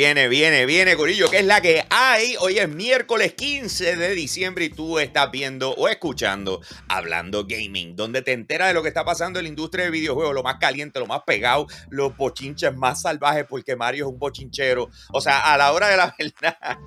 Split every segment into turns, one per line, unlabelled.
Viene, viene, viene, Corillo, que es la que hay. Hoy es miércoles 15 de diciembre y tú estás viendo o escuchando Hablando Gaming, donde te enteras de lo que está pasando en la industria de videojuegos, lo más caliente, lo más pegado, los bochinches más salvajes, porque Mario es un bochinchero. O sea, a la hora de la verdad,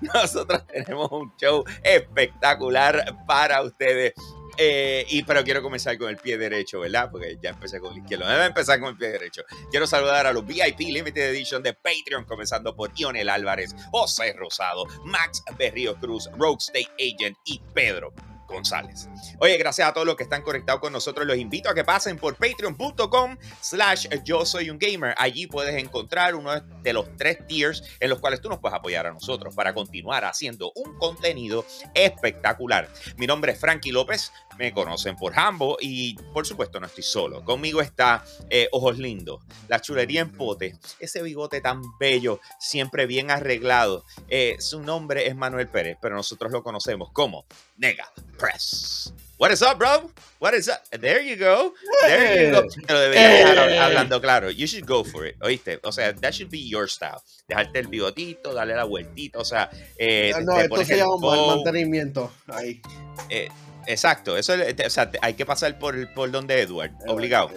nosotros tenemos un show espectacular para ustedes. Eh, y, pero quiero comenzar con el pie derecho, ¿verdad? Porque ya empecé con el izquierdo. Debe empezar con el pie derecho. Quiero saludar a los VIP Limited Edition de Patreon, comenzando por Ionel Álvarez, José Rosado, Max Berrío Cruz, Rogue State Agent y Pedro González. Oye, gracias a todos los que están conectados con nosotros. Los invito a que pasen por patreon.com slash yo soy un gamer. Allí puedes encontrar uno de los tres tiers en los cuales tú nos puedes apoyar a nosotros para continuar haciendo un contenido espectacular. Mi nombre es Frankie López, me conocen por Hambo y por supuesto no estoy solo. Conmigo está eh, Ojos Lindos, la chulería en pote, ese bigote tan bello, siempre bien arreglado. Eh, su nombre es Manuel Pérez, pero nosotros lo conocemos como Nega Press. What is up, bro? What is up? There you go. There you go. Te lo debería dejar hablando claro. You should go for it. ¿Oíste? O sea, that should be your style. Dejarte el bigotito, darle la vueltita. O sea, eh,
no, esto se llama mantenimiento. Ahí.
Eh, exacto. Eso, o sea, hay que pasar por, por donde Edward. Obligado.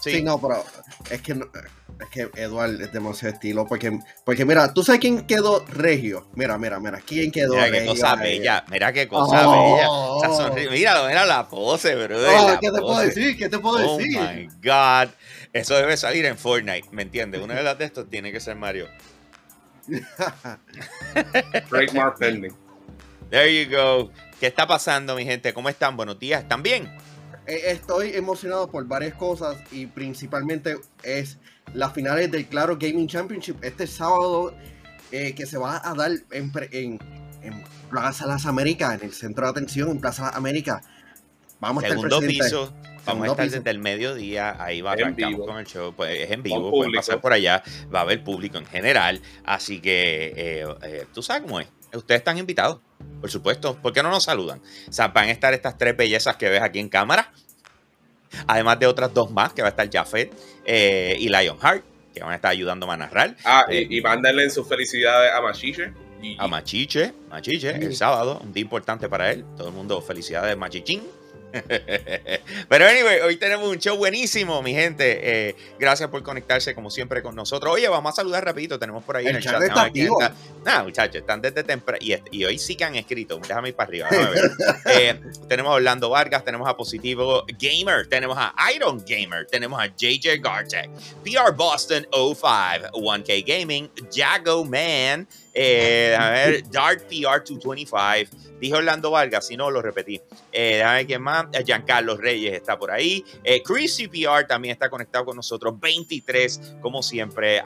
Sí. sí, no, pero es que no, es que Eduard es demasiado estilo. Porque, porque mira, ¿tú sabes quién quedó regio? Mira, mira, mira. ¿Quién quedó
mira
regio?
Qué cosa bella. Mira qué cosa bella. O mira, mira la pose, bro. Oh,
¿Qué te puedo decir? ¿Qué te puedo decir?
Oh my God. Eso debe salir en Fortnite, ¿me entiendes? Una de las de estos tiene que ser Mario.
Trademark pending.
There you go. ¿Qué está pasando, mi gente? ¿Cómo están? Buenos días. ¿Están bien?
Eh, estoy emocionado por varias cosas y principalmente es las finales del Claro Gaming Championship este sábado eh, que se va a dar en, en, Plaza Las Américas, en el centro de atención en Plaza Las Américas.
Vamos a estar piso. Vamos a estar desde el mediodía, ahí va arrancamos con el show, pues es en vivo, pueden pasar por allá, va a haber público en general, así que eh, eh, tú sabes cómo es, ustedes están invitados, por supuesto, ¿por qué no nos saludan? O sea, van a estar estas tres bellezas que ves aquí en cámara, además de otras dos más, que va a estar Jafet eh, y Lionheart, que van a estar ayudando a narrar.
Ah, y, y mándenle sus felicidades a Machiche.
A Machiche, Machiche, el sábado, un día importante para él. Todo el mundo, felicidades, Machichín. Pero anyway, hoy tenemos un show buenísimo, mi gente. Eh, gracias por conectarse como siempre con nosotros. Oye, vamos a saludar rapidito. Tenemos por ahí en el chat. Está muchachos, están desde temprano. Y, hoy sí que han escrito. Déjame ir para arriba. Eh, tenemos a Orlando Vargas, tenemos a Positivo Gamer, tenemos a Iron Gamer, tenemos a JJ Gartek, PR Boston 05, 1K Gaming, Jago Man. Eh, a ver, Dark PR 225. Dije Orlando Vargas, si no lo repetí. Eh, déjame ver más. Eh, Giancarlo Reyes está por ahí. Eh, Chris CPR también está conectado con nosotros. 23, como siempre,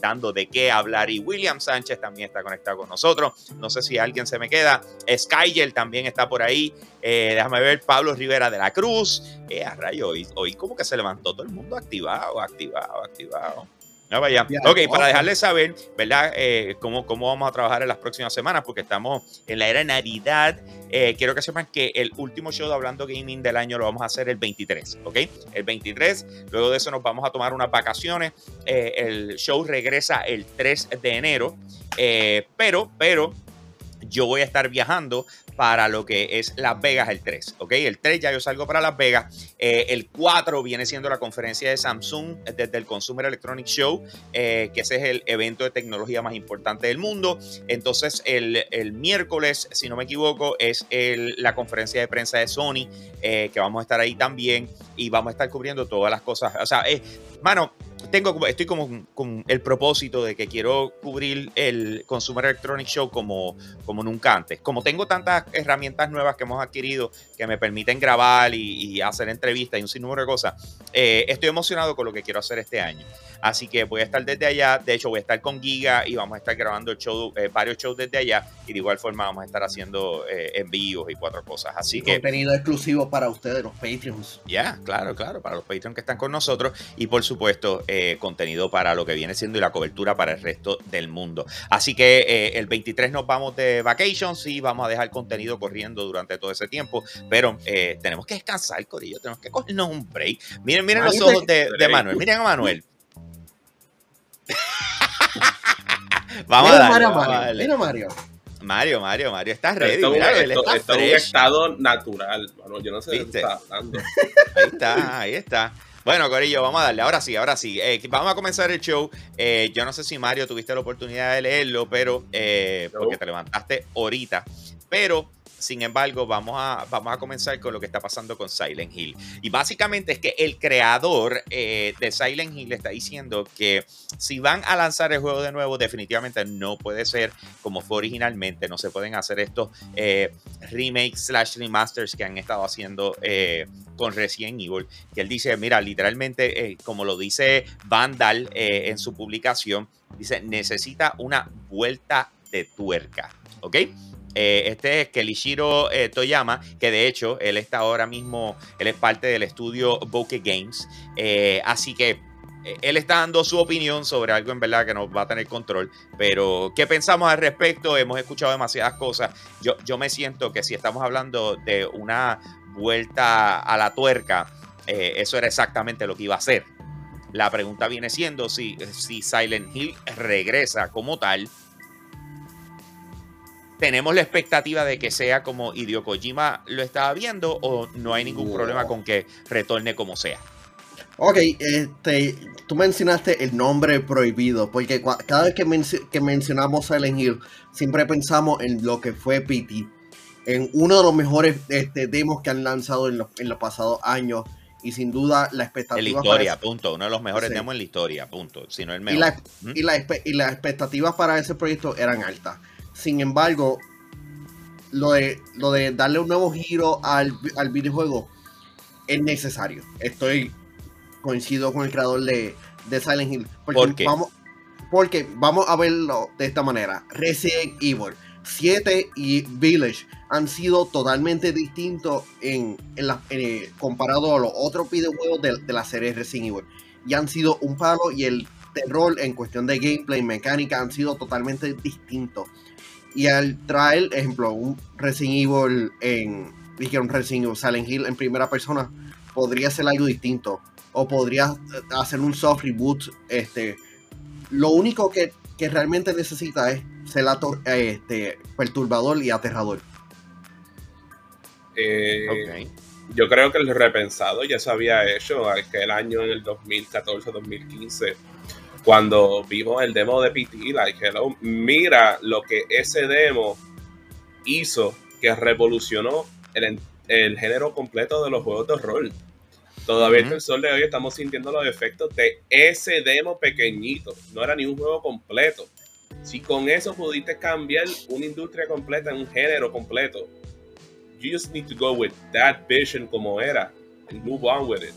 dando de qué hablar. Y William Sánchez también está conectado con nosotros. No sé si alguien se me queda. Skygel también está por ahí. Eh, déjame ver. Pablo Rivera de la Cruz. a rayo, hoy como que se levantó todo el mundo activado, activado, activado. No vaya. Ok, para dejarles saber, ¿verdad? Eh, cómo, cómo vamos a trabajar en las próximas semanas, porque estamos en la era Navidad. Eh, quiero que sepan que el último show de Hablando Gaming del año lo vamos a hacer el 23, ¿ok? El 23. Luego de eso nos vamos a tomar unas vacaciones. Eh, el show regresa el 3 de enero. pero, pero yo voy a estar viajando para lo que es Las Vegas el 3, ¿ok? El 3 ya yo salgo para Las Vegas. Eh, el 4 viene siendo la conferencia de Samsung desde el Consumer Electronic Show, eh, que ese es el evento de tecnología más importante del mundo. Entonces, el, miércoles, si no me equivoco, es la conferencia de prensa de Sony, eh, que vamos a estar ahí también y vamos a estar cubriendo todas las cosas. O sea, mano, tengo, estoy como con el propósito de que quiero cubrir el Consumer Electronic Show como, como nunca antes. Como tengo tantas herramientas nuevas que hemos adquirido que me permiten grabar y, hacer entrevistas y un sinnúmero de cosas, eh, estoy emocionado con lo que quiero hacer este año. Así que voy a estar desde allá. De hecho, voy a estar con Giga y vamos a estar grabando el show, eh, varios shows desde allá. Y de igual forma vamos a estar haciendo eh, envíos y cuatro cosas. Así que.
Contenido exclusivo para ustedes, los Patreons.
Ya, claro, claro, para los Patreons que están con nosotros. Y por supuesto, eh, contenido para lo que viene siendo y la cobertura para el resto del mundo. Así que el 23 nos vamos de vacations y vamos a dejar contenido corriendo durante todo ese tiempo. Pero tenemos que descansar, Corillo. Tenemos que cogernos un break. Miren, miren los ojos de, de Manuel. Miren a Manuel. Vamos
Mira
a darle,
Mario,
vamos a
Mario.
darle.
Mira Mario.
Mario, Mario, Mario, estás ready.
Esto, es un-
míralo, él
esto-
está
esto es un
fresh.
estado natural. Bueno, yo no sé de qué
¿Viste?
estás hablando.
Ahí está, ahí está. Bueno, Corillo, vamos a darle. Ahora sí, ahora sí. Eh, vamos a comenzar el show. Eh, yo no sé si Mario tuviste la oportunidad de leerlo, pero eh, porque te levantaste ahorita. Pero, sin embargo, vamos a, vamos a comenzar con lo que está pasando con Silent Hill. Y básicamente es que el creador eh, de Silent Hill está diciendo que si van a lanzar el juego de nuevo, definitivamente no puede ser como fue originalmente. No se pueden hacer estos eh, remakes slash remasters que han estado haciendo eh, con Resident Evil. Que él dice, mira, literalmente, como lo dice Vandal en su publicación, dice, necesita una vuelta de tuerca. ¿Ok? Eh, este es Kelishiro eh, Toyama, que de hecho él está ahora mismo, él es parte del estudio Bokeh Games. Eh, así que eh, él está dando su opinión sobre algo en verdad que no va a tener control. Pero, ¿qué pensamos al respecto? Hemos escuchado demasiadas cosas. Yo, yo me siento que si estamos hablando de una vuelta a la tuerca, eso era exactamente lo que iba a hacer. La pregunta viene siendo si, si Silent Hill regresa como tal. ¿Tenemos la expectativa de que sea como Hideo Kojima lo estaba viendo o no hay ningún
No.
problema con que retorne como sea?
Ok, este, tú mencionaste el nombre prohibido, porque cada vez que, menci- que mencionamos Silent Hill, siempre pensamos en lo que fue PT, en uno de los mejores este, demos que han lanzado en los, en los pasados años, y sin duda la expectativa
En la
para
historia,
ese-
punto. Uno de los mejores
Sí.
demos en la historia, punto. Si no el
y,
mejor.
la-
¿Mm?
y, la y las expectativas para ese proyecto eran altas. Sin embargo, lo de, lo de darle un nuevo giro al, al videojuego es necesario. Estoy coincido con el creador de, de Silent Hill. Porque
¿Por qué?
Vamos, porque vamos a verlo de esta manera. Resident Evil 7 y Village han sido totalmente distintos en, en la, eh, comparado a los otros videojuegos de, de la serie Resident Evil. Y han sido un palo y el terror en cuestión de gameplay, mecánica, han sido totalmente distintos. Y al traer, ejemplo, un Resident Evil en. Dije un Resident Evil Silent Hill en primera persona, podría ser algo distinto. O podría eh, hacer un soft reboot. Este. Lo único que, que realmente necesita es ser ator- eh, este, perturbador y aterrador.
Eh,
Ok.
Yo creo que el repensado ya se había hecho aquel año en el 2014-2015 cuando vimos el demo de PT, like, hello, mira lo que ese demo hizo que revolucionó el, en- el género completo de los juegos de rol. Todavía hasta el sol de hoy estamos sintiendo los efectos de ese demo pequeñito. No era ni un juego completo. Si con eso pudiste cambiar una industria completa en un género completo, you just need to go with that vision como era and move on with it.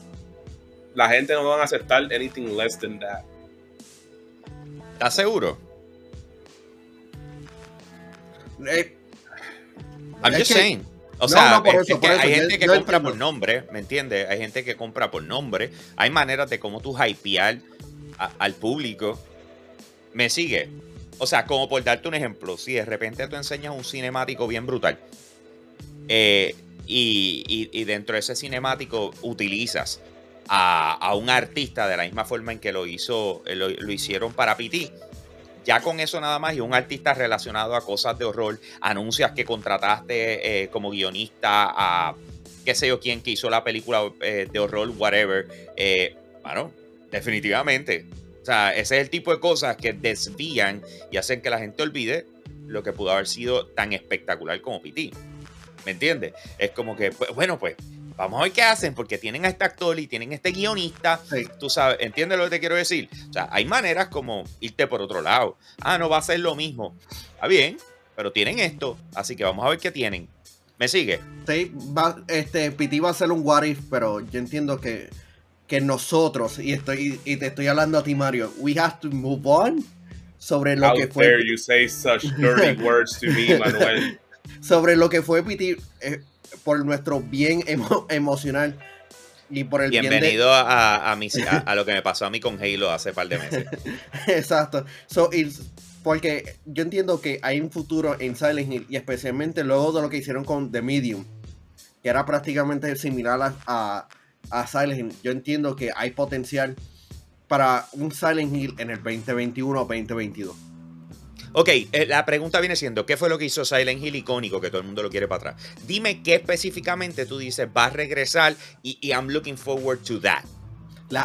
La gente no va a aceptar anything less than that.
¿Estás seguro?
Eh,
I'm just
que-
saying. O
No,
sea,
no,
es que hay gente que compra
entiendo.
por nombre, ¿me entiendes? Hay gente que compra por nombre. Hay maneras de cómo tú hypear a- al público. ¿Me sigue? O sea, como por darte un ejemplo, si de repente tú enseñas un cinemático bien brutal eh, y, y- y dentro de ese cinemático utilizas a, un artista de la misma forma en que lo hizo, eh, lo, hicieron para PT, ya con eso nada más y un artista relacionado a cosas de horror, anuncias que contrataste eh, como guionista a qué sé yo quién que hizo la película eh, de horror, whatever, eh, bueno, definitivamente. O sea, ese es el tipo de cosas que desvían y hacen que la gente olvide lo que pudo haber sido tan espectacular como PT. ¿Me entiendes? Es como que, pues, bueno, pues, vamos a ver qué hacen, porque tienen a este actor y tienen a este guionista
sí.
tú sabes, ¿entiendes lo que te quiero decir? O sea, hay maneras como irte por otro lado. Ah, no va a ser lo mismo. Está bien, pero tienen esto, así que vamos a ver qué tienen. ¿Me sigue?
Sí, va, este, PT va a ser un what if, pero yo entiendo que, que nosotros, y estoy y te estoy hablando a ti, Mario, we have to move on sobre lo
How
que
dare
fue
you say such dirty words to me, Manuel?
sobre lo que fue PT eh, por nuestro bien emo- emocional y por el
Bienvenido a, a, mi- a- a lo que me pasó a mí con Halo hace par de meses.
bien de exacto. So, y- porque yo entiendo que hay un futuro en Silent Hill y especialmente luego de lo que hicieron con The Medium, que era prácticamente similar a, a, a Silent Hill. Yo entiendo que hay potencial para un Silent Hill en el 2021 o 2022.
Ok, eh, la pregunta viene siendo, ¿qué fue lo que hizo Silent Hill icónico que todo el mundo lo quiere para atrás? Dime qué específicamente tú dices va a regresar y, y I'm looking forward to that.
La,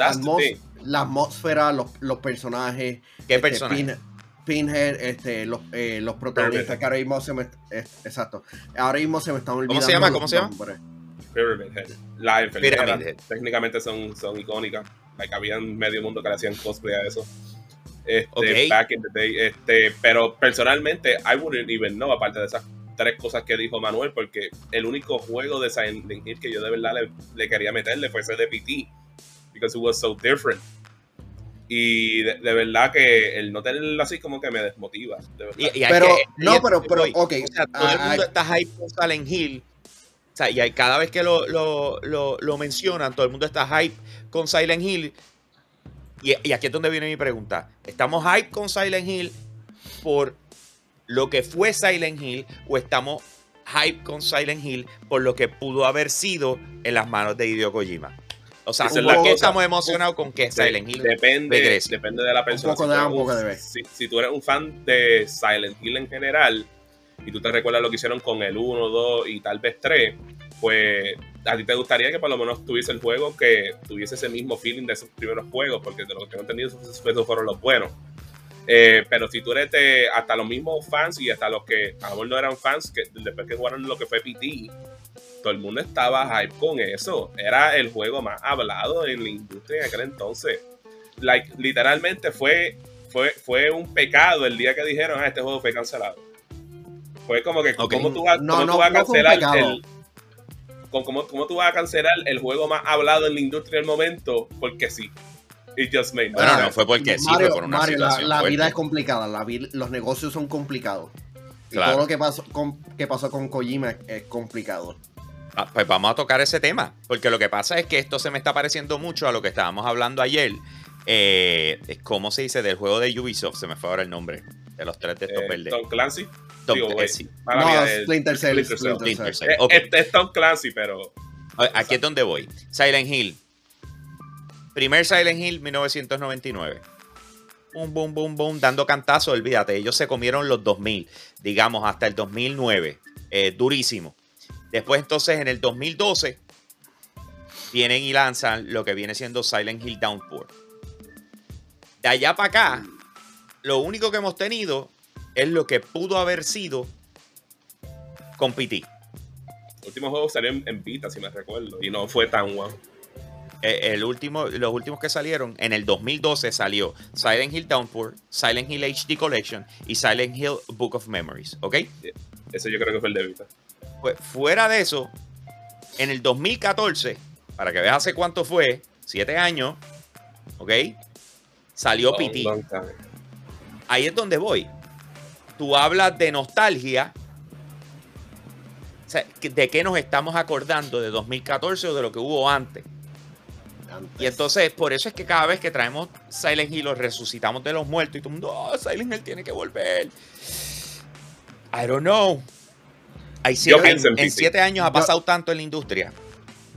atmósfera, los, los personajes.
¿Qué
este,
personaje?
Pin- Pinhead, este, los, eh, los protagonistas
Pyramid.
que ahora mismo se me. eh, exacto. Ahora mismo se me están olvidando.
se llama? ¿Cómo se llama?
Pyramid Head. La enfermera,
Pyramid Head.
técnicamente son, son icónicas. Like, había medio mundo que le hacían cosplay a eso. Este. Back in the day. Este, pero personalmente, I wouldn't even know, aparte de esas tres cosas que dijo Manuel, porque el único juego de Silent Hill que yo de verdad le, le quería meterle fue ese de PT. Because it was so different. Y de, de verdad que el no tenerlo así como que me desmotiva. De verdad.
Y- y hay
Pero,
que-
no,
y-
pero, pero,
voy.
ok.
O sea, todo el
ah,
mundo está hype con Silent Hill. O sea, y hay- cada vez que lo, lo, lo, lo mencionan, todo el mundo está hype con Silent Hill. Y, y aquí es donde viene mi pregunta. ¿Estamos hype con Silent Hill por lo que fue Silent Hill o estamos hype con Silent Hill por lo que pudo haber sido en las manos de Hideo Kojima? O sea, ¿por qué
cosa.
estamos emocionados con que Silent Hill
depende,
regrese?
depende de la persona.
poco
si,
de un poco de B.
si- si tú eres un fan de Silent Hill en general y tú te recuerdas lo que hicieron con el 1, 2 y tal vez 3, pues a ti te gustaría que por lo menos tuviese el juego que tuviese ese mismo feeling de esos primeros juegos, porque de lo que tengo entendido esos, esos fueron los buenos. Eh, pero si tú eres de, hasta los mismos fans y hasta los que a lo mejor no eran fans, que después que jugaron lo que fue PT, todo el mundo estaba hype con eso. Era el juego más hablado en la industria en aquel entonces. Like, literalmente fue, fue, fue un pecado el día que dijeron, ah, este juego fue cancelado. Fue como que,
Ok.
¿cómo tú vas,
No,
cómo
no,
tú vas a
no
cancelar el... con- ¿Cómo, cómo tú vas a cancelar el juego más hablado en la industria del momento? Porque sí. It just made no
Bueno, no fue porque sí,
Mario,
fue por una
Mario, la,
situación
la
fuerte.
vida es complicada, la vi- los negocios son complicados. Y
Claro.
todo lo que pasó con, que pasó con Kojima es, complicado.
Ah, Pues vamos a tocar ese tema, porque lo que pasa es que esto se me está pareciendo mucho a lo que estábamos hablando ayer. Eh, es ¿Cómo se dice? Del juego de Ubisoft, se me fue ahora el nombre, de los tres de estos
Eh,
verdes.
Tom Clancy. Digo,
sí.
no,
mía,
Splinter Cell.
Splinter Cell.
Splinter.
Eh. Este es Tom Clancy, pero
Aquí es donde voy. Silent Hill. Primer Silent Hill, 1999. Boom, boom, boom, boom, dando cantazo, olvídate. Ellos se comieron los 2000, digamos, hasta el 2009. Eh, durísimo. Después, entonces, en el 2012, vienen y lanzan lo que viene siendo Silent Hill Downpour. De allá para acá, lo único que hemos tenido es lo que pudo haber sido con PT.
el último juego salió en, en Vita, si me recuerdo, y no fue tan guau.
Eh, el último, los últimos que salieron, en el 2012 salió Silent Hill Downpour, Silent Hill HD Collection y Silent Hill Book of Memories, ¿ok?
Ese yo creo que fue el de Vita.
Pues fuera de eso, en el 2014, para que veas hace cuánto fue, siete años, ¿ok? Salió
Long,
PT. Ahí es donde voy. Tú hablas de nostalgia. O sea, ¿de qué nos estamos acordando? ¿De 2014 o de lo que hubo antes?
Antes.
Y entonces, por eso es que cada vez que traemos Silent Hill, lo resucitamos de los muertos y todo el mundo, oh, Silent Hill tiene que volver. I don't know. Hay siete,
pienso en
en, siete años ha
Yo-
pasado tanto en la industria.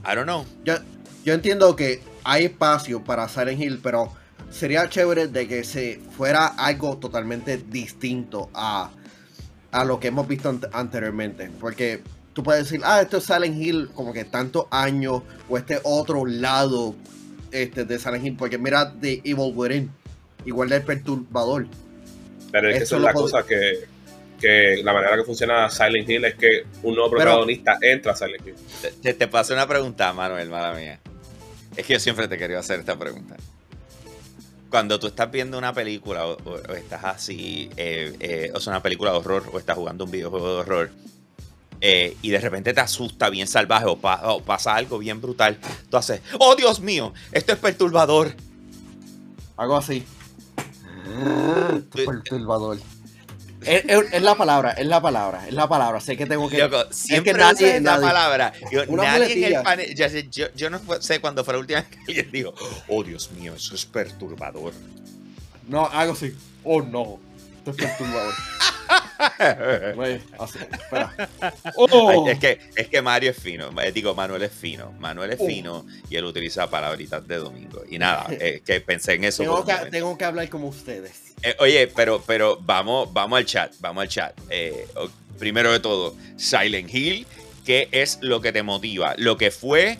I don't know.
yo, yo entiendo que hay espacio para Silent Hill, pero sería chévere de que se fuera algo totalmente distinto a, a lo que hemos visto ante- anteriormente. Porque tú puedes decir, ah, esto es Silent Hill como que tantos años, o este otro lado este, de Silent Hill, porque mira The Evil Within, igual del perturbador.
Pero es que
Eso
esa es la cosa que, que la manera que funciona Silent Hill es que un nuevo
Pero-
protagonista entra a Silent Hill.
Te, te, te paso una pregunta, Manuel, mala mía. Es que yo siempre te quería hacer esta pregunta. Cuando tú estás viendo una película o, o- o estás así, eh, eh, o sea, una película de horror o estás jugando un videojuego de horror eh, y de repente te asusta bien salvaje o, pa- o pasa algo bien brutal, tú haces, oh Dios mío, esto es perturbador.
Algo así.
Sí.
Perturbador. Es, es- es la palabra, es la palabra, es la palabra. Sé que tengo que.
Loco, siempre
nadie-
usas esa
nadie-
palabra. Yo, nadie en el panel, ya sé, yo, yo no sé cuándo fue la última vez que alguien dijo, oh Dios mío, eso es perturbador.
No, algo así. Oh no. Esto es perturbador. Pues, así.
Oh.
Es, que, es que Mario es fino. eh, Digo, Manuel es fino. Manuel es
Oh.
fino y él utiliza palabritas de domingo. Y nada, es que pensé en eso.
Tengo que, tengo que hablar como ustedes.
Eh, oye, pero, pero vamos, vamos al chat, vamos al chat. Eh, primero de todo, Silent Hill, ¿qué es lo que te motiva? ¿Lo que fue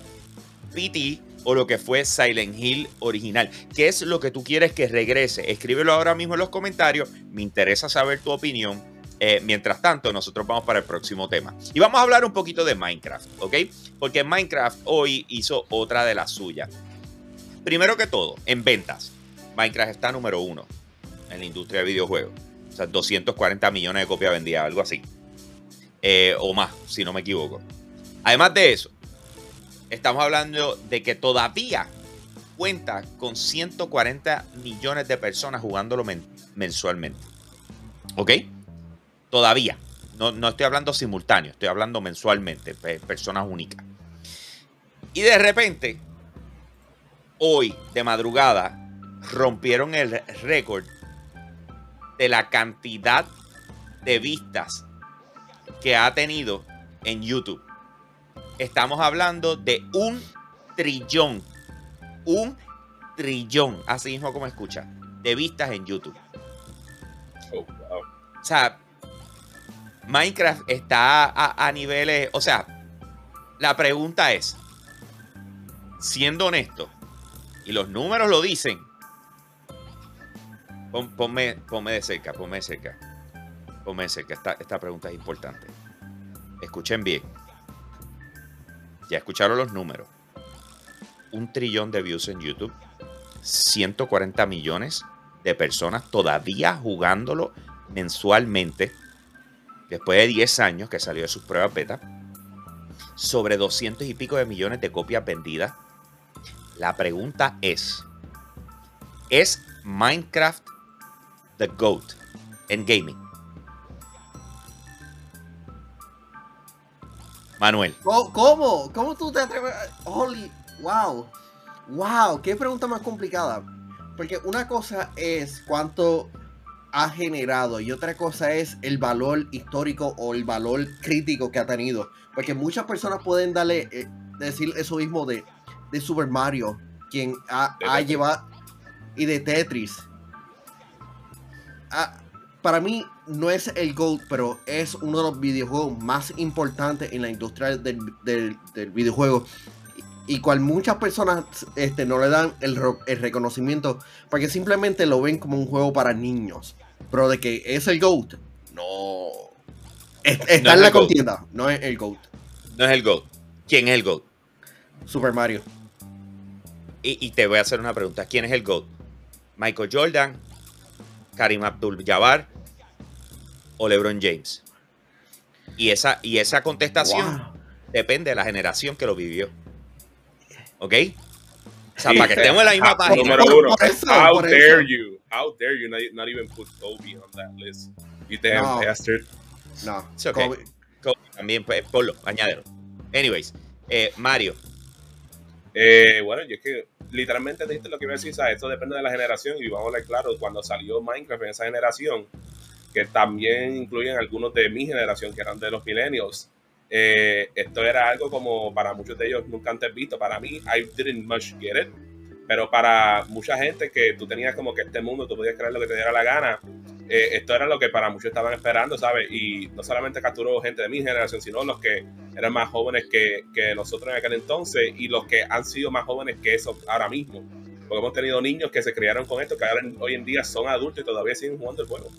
PT o lo que fue Silent Hill original? ¿Qué es lo que tú quieres que regrese? Escríbelo ahora mismo en los comentarios. Me interesa saber tu opinión. Eh, mientras tanto, nosotros vamos para el próximo tema. Y vamos a hablar un poquito de Minecraft, ¿ok? Porque Minecraft hoy hizo otra de las suyas. Primero que todo, en ventas, Minecraft está número uno en la industria de videojuegos. O sea, 240 millones de copias vendidas, algo así. Eh, o más, si no me equivoco. Además de eso, estamos hablando de que todavía cuenta con 140 millones de personas jugándolo men- mensualmente. ¿Ok? Todavía. No, no estoy hablando simultáneo, estoy hablando mensualmente, pe- personas únicas. Y de repente, hoy de madrugada, rompieron el récord de la cantidad de vistas que ha tenido en YouTube. Estamos hablando de un trillón, un trillón, así mismo como escucha, de vistas en YouTube.
Oh, wow.
O sea, Minecraft está a, a niveles. O sea, la pregunta es: siendo honesto, y los números lo dicen, pon- ponme, ponme de cerca, ponme de cerca. Ponme de cerca. Esta, esta pregunta es importante. Escuchen bien. Ya escucharon los números. Un trillón de views en YouTube. 140 millones de personas todavía jugándolo mensualmente, después de 10 años que salió de sus pruebas beta, sobre 200 y pico de millones de copias vendidas. La pregunta es, ¿es Minecraft the GOAT en gaming? Manuel,
¿Cómo? ¿Cómo, ¿Cómo tú te atreves? a- Holy, wow. Wow, qué pregunta más complicada. Porque una cosa es cuánto ha generado y otra cosa es el valor histórico o el valor crítico que ha tenido. Porque muchas personas pueden darle, eh, decir eso mismo de, de Super Mario, quien ha, ha llevado, y de Tetris. Ah, para mí no es el GOAT, pero es uno de los videojuegos más importantes en la industria del, del- del videojuego. Y, y cual muchas personas este, no le dan el, reconocimiento porque simplemente lo ven como un juego para niños. Pero de que es el GOAT, no. Es- está
es
en la
GOAT.
contienda, no es el GOAT.
no es el GOAT. ¿Quién es el GOAT?
Super Mario.
Y, y te voy a hacer una pregunta. ¿Quién es el GOAT? ¿Michael Jordan? ¿Karim Abdul-Jabbar? ¿O LeBron James? Y esa, y esa contestación
Wow.
depende de la generación que lo vivió. ¿Ok? O sea,
Sí.
para que estemos en la misma
Ah,
página.
Número uno.
Por eso,
How
por
dare
eso.
you? How dare you not, not even put Kobe on that list? You damn
No.
bastard.
No.
It's okay.
Kobe-
Kobe También, pues, ponlo, añádelo. Anyways, eh, Mario.
Eh, bueno, yo es que literalmente dijiste lo que iba a decir, ¿sabes? Esto depende de la generación y vamos a hablar claro, cuando salió Minecraft en esa generación, que también incluyen algunos de mi generación que eran de los millennials, eh, esto era algo como para muchos de ellos nunca antes visto. Para mí, I didn't much get it, pero para mucha gente que tú tenías como que este mundo, tú podías crear lo que te diera la gana, eh, esto era lo que para muchos estaban esperando, ¿sabes? Y no solamente capturó gente de mi generación, sino los que eran más jóvenes que, que nosotros en aquel entonces y los que han sido más jóvenes que eso ahora mismo. Porque hemos tenido niños que se criaron con esto, que ahora hoy en día son adultos y todavía siguen jugando el juego.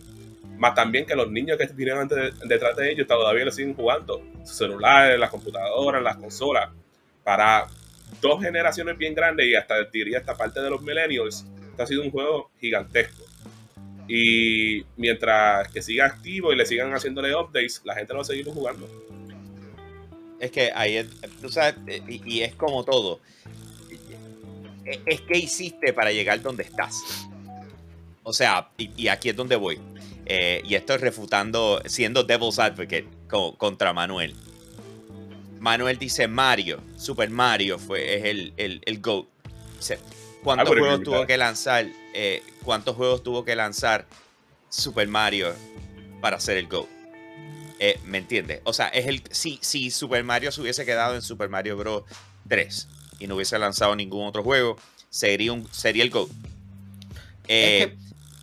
Más también que los niños que vinieron antes de- detrás de ellos todavía lo siguen jugando. Sus celulares, las computadoras, las consolas. Para dos generaciones bien grandes y hasta diría esta parte de los millennials, esto ha sido un juego gigantesco. Y mientras que siga activo y le sigan haciéndole updates, la gente lo va a seguir jugando.
Es que ahí es, tú sabes, y, es como todo. Es, es que hiciste para llegar donde estás. O sea, y, aquí es donde voy. Eh, y estoy refutando, siendo Devil's Advocate co- contra Manuel. Manuel dice Mario, Super Mario fue, es el, el, el GOAT. Dice, ¿Cuántos
agree
juegos tuvo que lanzar? eh, ¿Cuántos juegos tuvo que lanzar Super Mario para ser el GOAT. Eh, ¿Me entiendes? O sea, es el, si, si Super Mario se hubiese quedado en Super Mario Bros. 3 y no hubiese lanzado ningún otro juego, sería, un, sería el GOAT. Eh,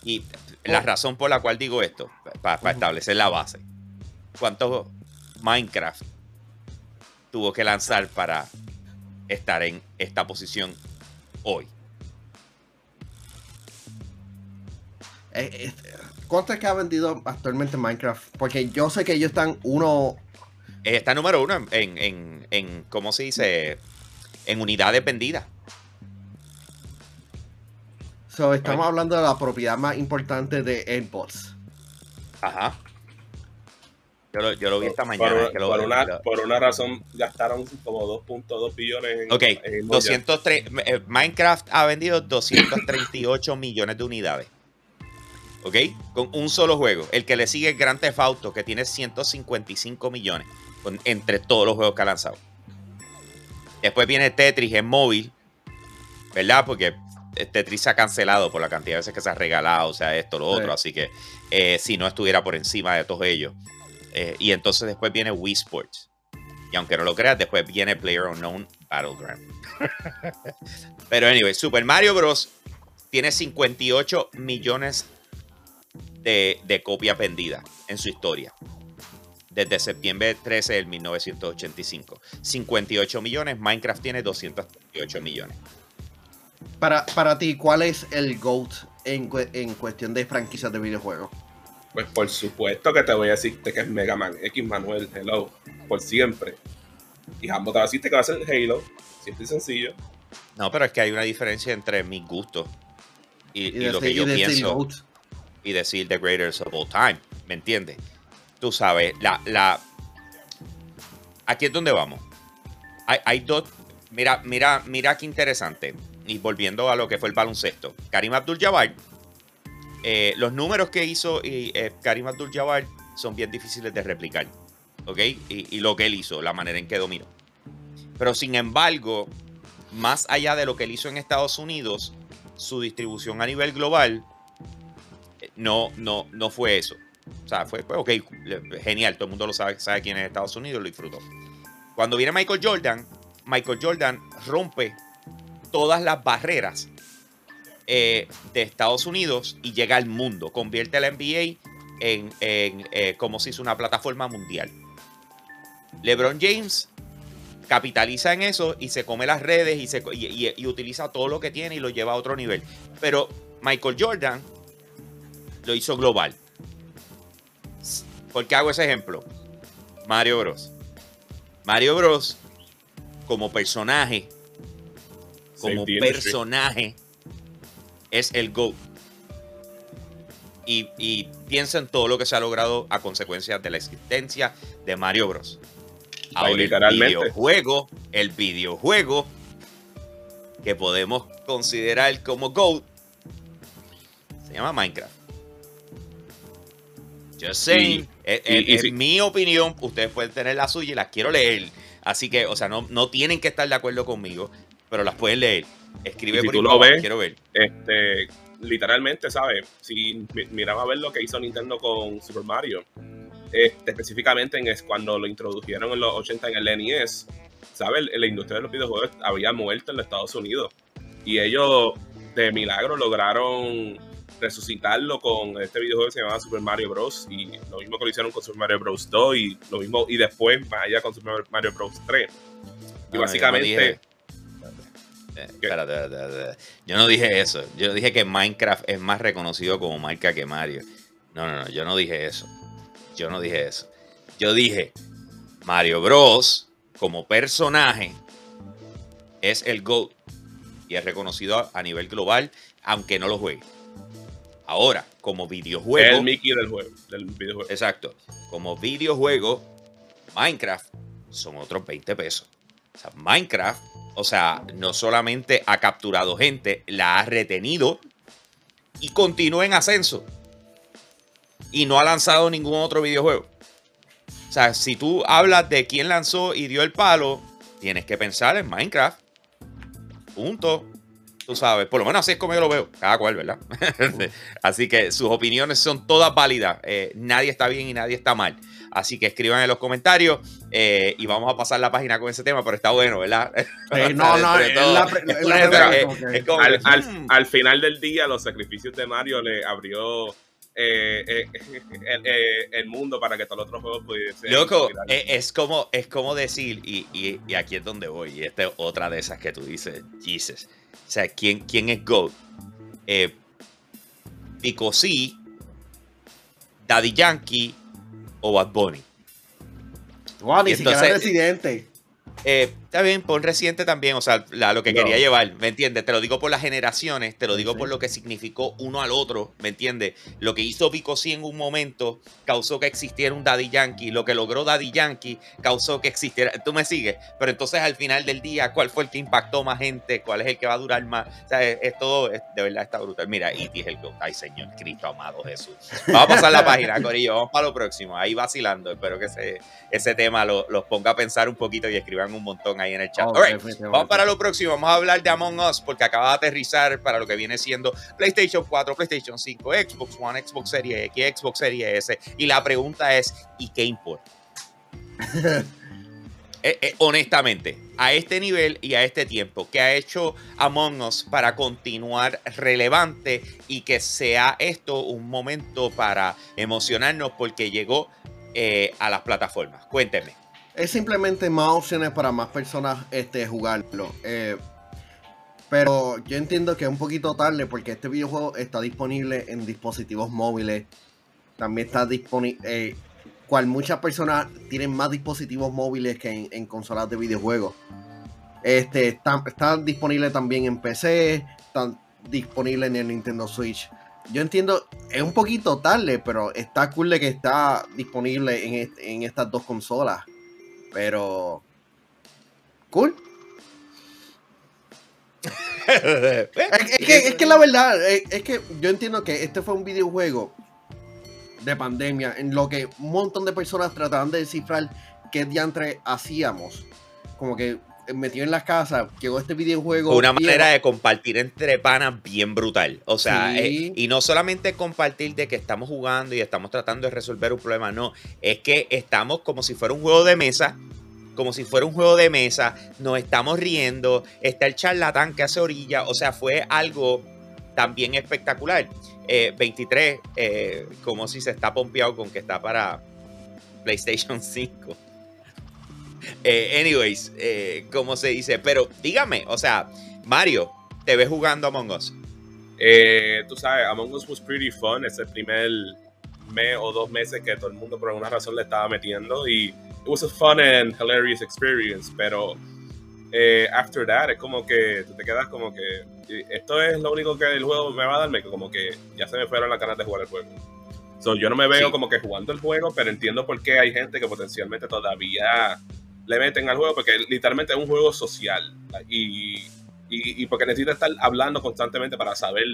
y la razón por la cual digo esto, para establecer la base. ¿Cuántos Minecraft tuvo que lanzar para estar en esta posición hoy?
Eh, ¿Cuánto es que ha vendido actualmente Minecraft? Porque yo sé que ellos están uno.
Eh, está número uno en, en, en, ¿cómo se dice? En unidades vendidas.
So, estamos hablando de la propiedad más importante de Xbox.
Ajá. Yo lo, yo lo, vi esta mañana.
Por, una, por, una, razón gastaron como 2.2 billones
en. Ok, 203, eh, Minecraft ha vendido 238 millones de unidades. ¿ok? Con un solo juego. El que le sigue es Grand Theft Auto, que tiene 155 millones entre todos los juegos que ha lanzado. Después viene Tetris en móvil, ¿verdad? Porque Tetris se ha cancelado por la cantidad de veces que se ha regalado, o sea, esto, lo otro. Así que eh, si no estuviera por encima de todos ellos. Eh, y entonces después viene Wii Sports. Y aunque no lo creas, después viene Player Unknown Battleground. Pero anyway, Super Mario Bros. tiene 58 millones de, de copia vendida en su historia. Desde septiembre 13 del 1985. 58 millones, Minecraft tiene 238 millones.
Para, para ti, ¿cuál es el GOAT en, en cuestión de franquicias de videojuegos?
Pues por supuesto que te voy a decir que es Mega Man X Manuel, hello, por siempre. Y ambos te va a decirte que va a ser Halo, simple y sencillo.
No, pero es que hay una diferencia entre mis gustos y, lo que yo pienso y decir The Greatest of All Time. ¿Me entiendes? Tú sabes, la, la. Aquí es donde vamos. Hay, hay, dos. Mira, mira, mira qué interesante. Y volviendo a lo que fue el baloncesto. Karim Abdul-Jabbar. Eh, los números que hizo eh, Karim Abdul-Jabbar son bien difíciles de replicar. ¿Ok? Y, lo que él hizo, la manera en que dominó. Pero sin embargo, más allá de lo que él hizo en Estados Unidos, su distribución a nivel global no, no, no fue eso. O sea, fue, ok, genial, todo el mundo lo sabe, sabe quién es Estados Unidos, lo disfrutó. Cuando viene Michael Jordan, Michael Jordan rompe todas las barreras eh, de Estados Unidos y llega al mundo, convierte a la NBA en, eh, como si hizo una plataforma mundial. LeBron James capitaliza en eso y se come las redes y, se, y utiliza todo lo que tiene y lo lleva a otro nivel. Pero Michael Jordan lo hizo global. ¿Por qué hago ese ejemplo? Mario Bros. Mario Bros. como personaje, como personaje, es el GOAT. Y, y, piensa en todo lo que se ha logrado a consecuencia de la existencia de Mario Bros. Ahora, el videojuego, el videojuego que podemos considerar como GOAT se llama Minecraft. Yo sé, en mi opinión, ustedes pueden tener la suya y las quiero leer. Así que, o sea, no, no tienen que estar de acuerdo conmigo, pero las pueden leer. Escribe
si tú lo ves, quiero ver. Este, literalmente, ¿sabes? Si miraba a ver lo que hizo Nintendo con Super Mario, este, específicamente en es cuando lo introdujeron en los 80 en el NES, ¿sabes? La industria de los videojuegos había muerto en los Estados Unidos. Y ellos, de milagro, lograron resucitarlo con este videojuego que se llamaba Super Mario Bros. Y lo mismo que lo hicieron con Super Mario Bros. 2 y lo mismo, y después vaya con Super Mario Bros. 3. Y básicamente.
Yo no dije eso. Yo dije que Minecraft es más reconocido como marca que Mario. No, no, no. Yo no dije eso. Yo no dije eso. Yo dije Mario Bros. como personaje es el GOAT. Y es reconocido a nivel global, aunque no lo juegue. Ahora, como videojuego.
El Mickey del, juego, del videojuego.
Exacto. Como videojuego, Minecraft son otros 20 pesos. O sea, Minecraft, o sea, no solamente ha capturado gente, la ha retenido y continúa en ascenso. Y no ha lanzado ningún otro videojuego. O sea, si tú hablas de quién lanzó y dio el palo, tienes que pensar en Minecraft. Punto. tú sabes, por lo menos así es como yo lo veo, cada cual, ¿verdad? así que sus opiniones son todas válidas, eh, nadie está bien y nadie está mal. Así que escriban en los comentarios eh, y vamos a pasar la página con ese tema, pero está bueno, ¿verdad?
no, no,
al final del día los sacrificios de Mario le abrió eh, eh, eh, el mundo para que todos los otros juegos pudiesen.
Loco, es como, es como decir, y, y, aquí es donde voy, y esta es otra de esas que tú dices, Jesus. O sea, ¿quién, quién es GOAT? Eh, Pico sí, Daddy Yankee o Bad Bunny.
Wow, ni siquiera residente.
Eh, está bien, pon reciente también, o sea, lo que quería llevar, ¿me entiendes? Te lo digo por las generaciones, te lo digo por lo que significó uno al otro, ¿me entiendes? Lo que hizo Vico sí en un momento causó que existiera un Daddy Yankee, lo que logró Daddy Yankee causó que existiera, tú me sigues, pero entonces al final del día, ¿cuál fue el que impactó más gente? ¿Cuál es el que va a durar más? O sea, es, todo, de verdad está brutal. Mira, y es el ay Señor Cristo amado Jesús. Vamos a pasar la página, Corillo, vamos para lo próximo, ahí vacilando, espero que ese, ese tema los ponga a pensar un poquito y escriban un montón ahí en el vamos para lo próximo. Vamos a hablar de Among Us porque acaba de aterrizar para lo que viene siendo PlayStation 4, PlayStation 5, Xbox One, Xbox Series X, Xbox Series S. Y la pregunta es: ¿y qué importa? Eh, eh, honestamente, a este nivel y a este tiempo, ¿qué ha hecho Among Us para continuar relevante y que sea esto un momento para emocionarnos porque llegó eh, a las plataformas? Cuéntenme
es simplemente más opciones para más personas este, jugarlo. Eh, pero yo entiendo que es un poquito tarde porque este videojuego está disponible en dispositivos móviles. También está disponible. Eh, cual muchas personas tienen más dispositivos móviles que en, consolas de videojuegos. Este, está, disponible también en PC, está disponible en el Nintendo Switch. Yo entiendo, es un poquito tarde, pero está cool de que está disponible en, en estas dos consolas. Pero. Cool. es, que, la verdad, es, que yo entiendo que este fue un videojuego de pandemia en lo que un montón de personas trataban de descifrar qué diantre hacíamos. Como que metido en las casas, llegó este videojuego.
Una manera de compartir entre panas bien brutal. O sea, eh, y no solamente compartir de que estamos jugando y estamos tratando de resolver un problema, no. Es que estamos como si fuera un juego de mesa. Como si fuera un juego de mesa, nos estamos riendo, está el charlatán que hace orilla, o sea, fue algo también espectacular. 23, eh, eh, como si se está pompeado con que está para PlayStation 5. Eh, anyways, eh, ¿cómo se dice? Pero dígame, o sea, Mario, ¿te ves jugando Among Us?
Eh, tú sabes, Among Us was pretty fun. Es el primer mes o dos meses que todo el mundo por alguna razón le estaba metiendo y it was a fun and hilarious experience, pero eh, after that es como que tú te quedas como que esto es lo único que el juego me va a darme, que como que ya se me fueron las ganas de jugar el juego. So, yo no me veo como que jugando el juego, pero entiendo por qué hay gente que potencialmente todavía le meten al juego porque literalmente es un juego social y, y, porque necesita estar hablando constantemente para saber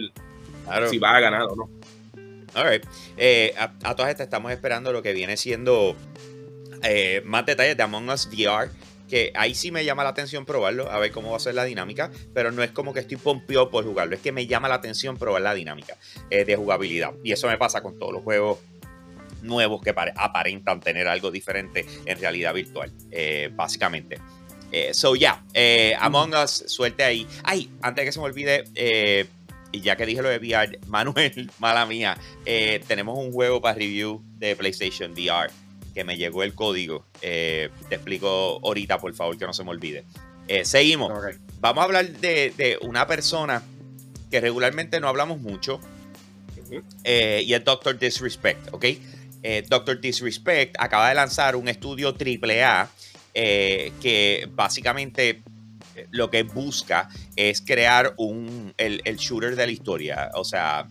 si va a ganar o no.
Alright. Eh, a, todas estas estamos esperando lo que viene siendo eh, más detalles de Among Us VR. Que ahí sí me llama la atención probarlo, a ver cómo va a ser la dinámica, pero no es como que estoy pompeado por jugarlo, es que me llama la atención probar la dinámica eh, de jugabilidad. Y eso me pasa con todos los juegos nuevos que aparentan tener algo diferente en realidad virtual, eh, básicamente. Eh, so, ya, eh, Among Us, suerte ahí. Ay, antes de que se me olvide, y ya que dije lo de VR, Manuel, mala mía, tenemos un juego para review de PlayStation VR que me llegó el código. te explico ahorita, por favor, que no se me olvide. seguimos. Vamos a hablar de, de, una persona que regularmente no hablamos mucho. y es Doctor Disrespect, ¿ok? Eh, Doctor Disrespect acaba de lanzar un estudio AAA eh, que básicamente eh, lo que busca es crear un, el, shooter de la historia. O sea,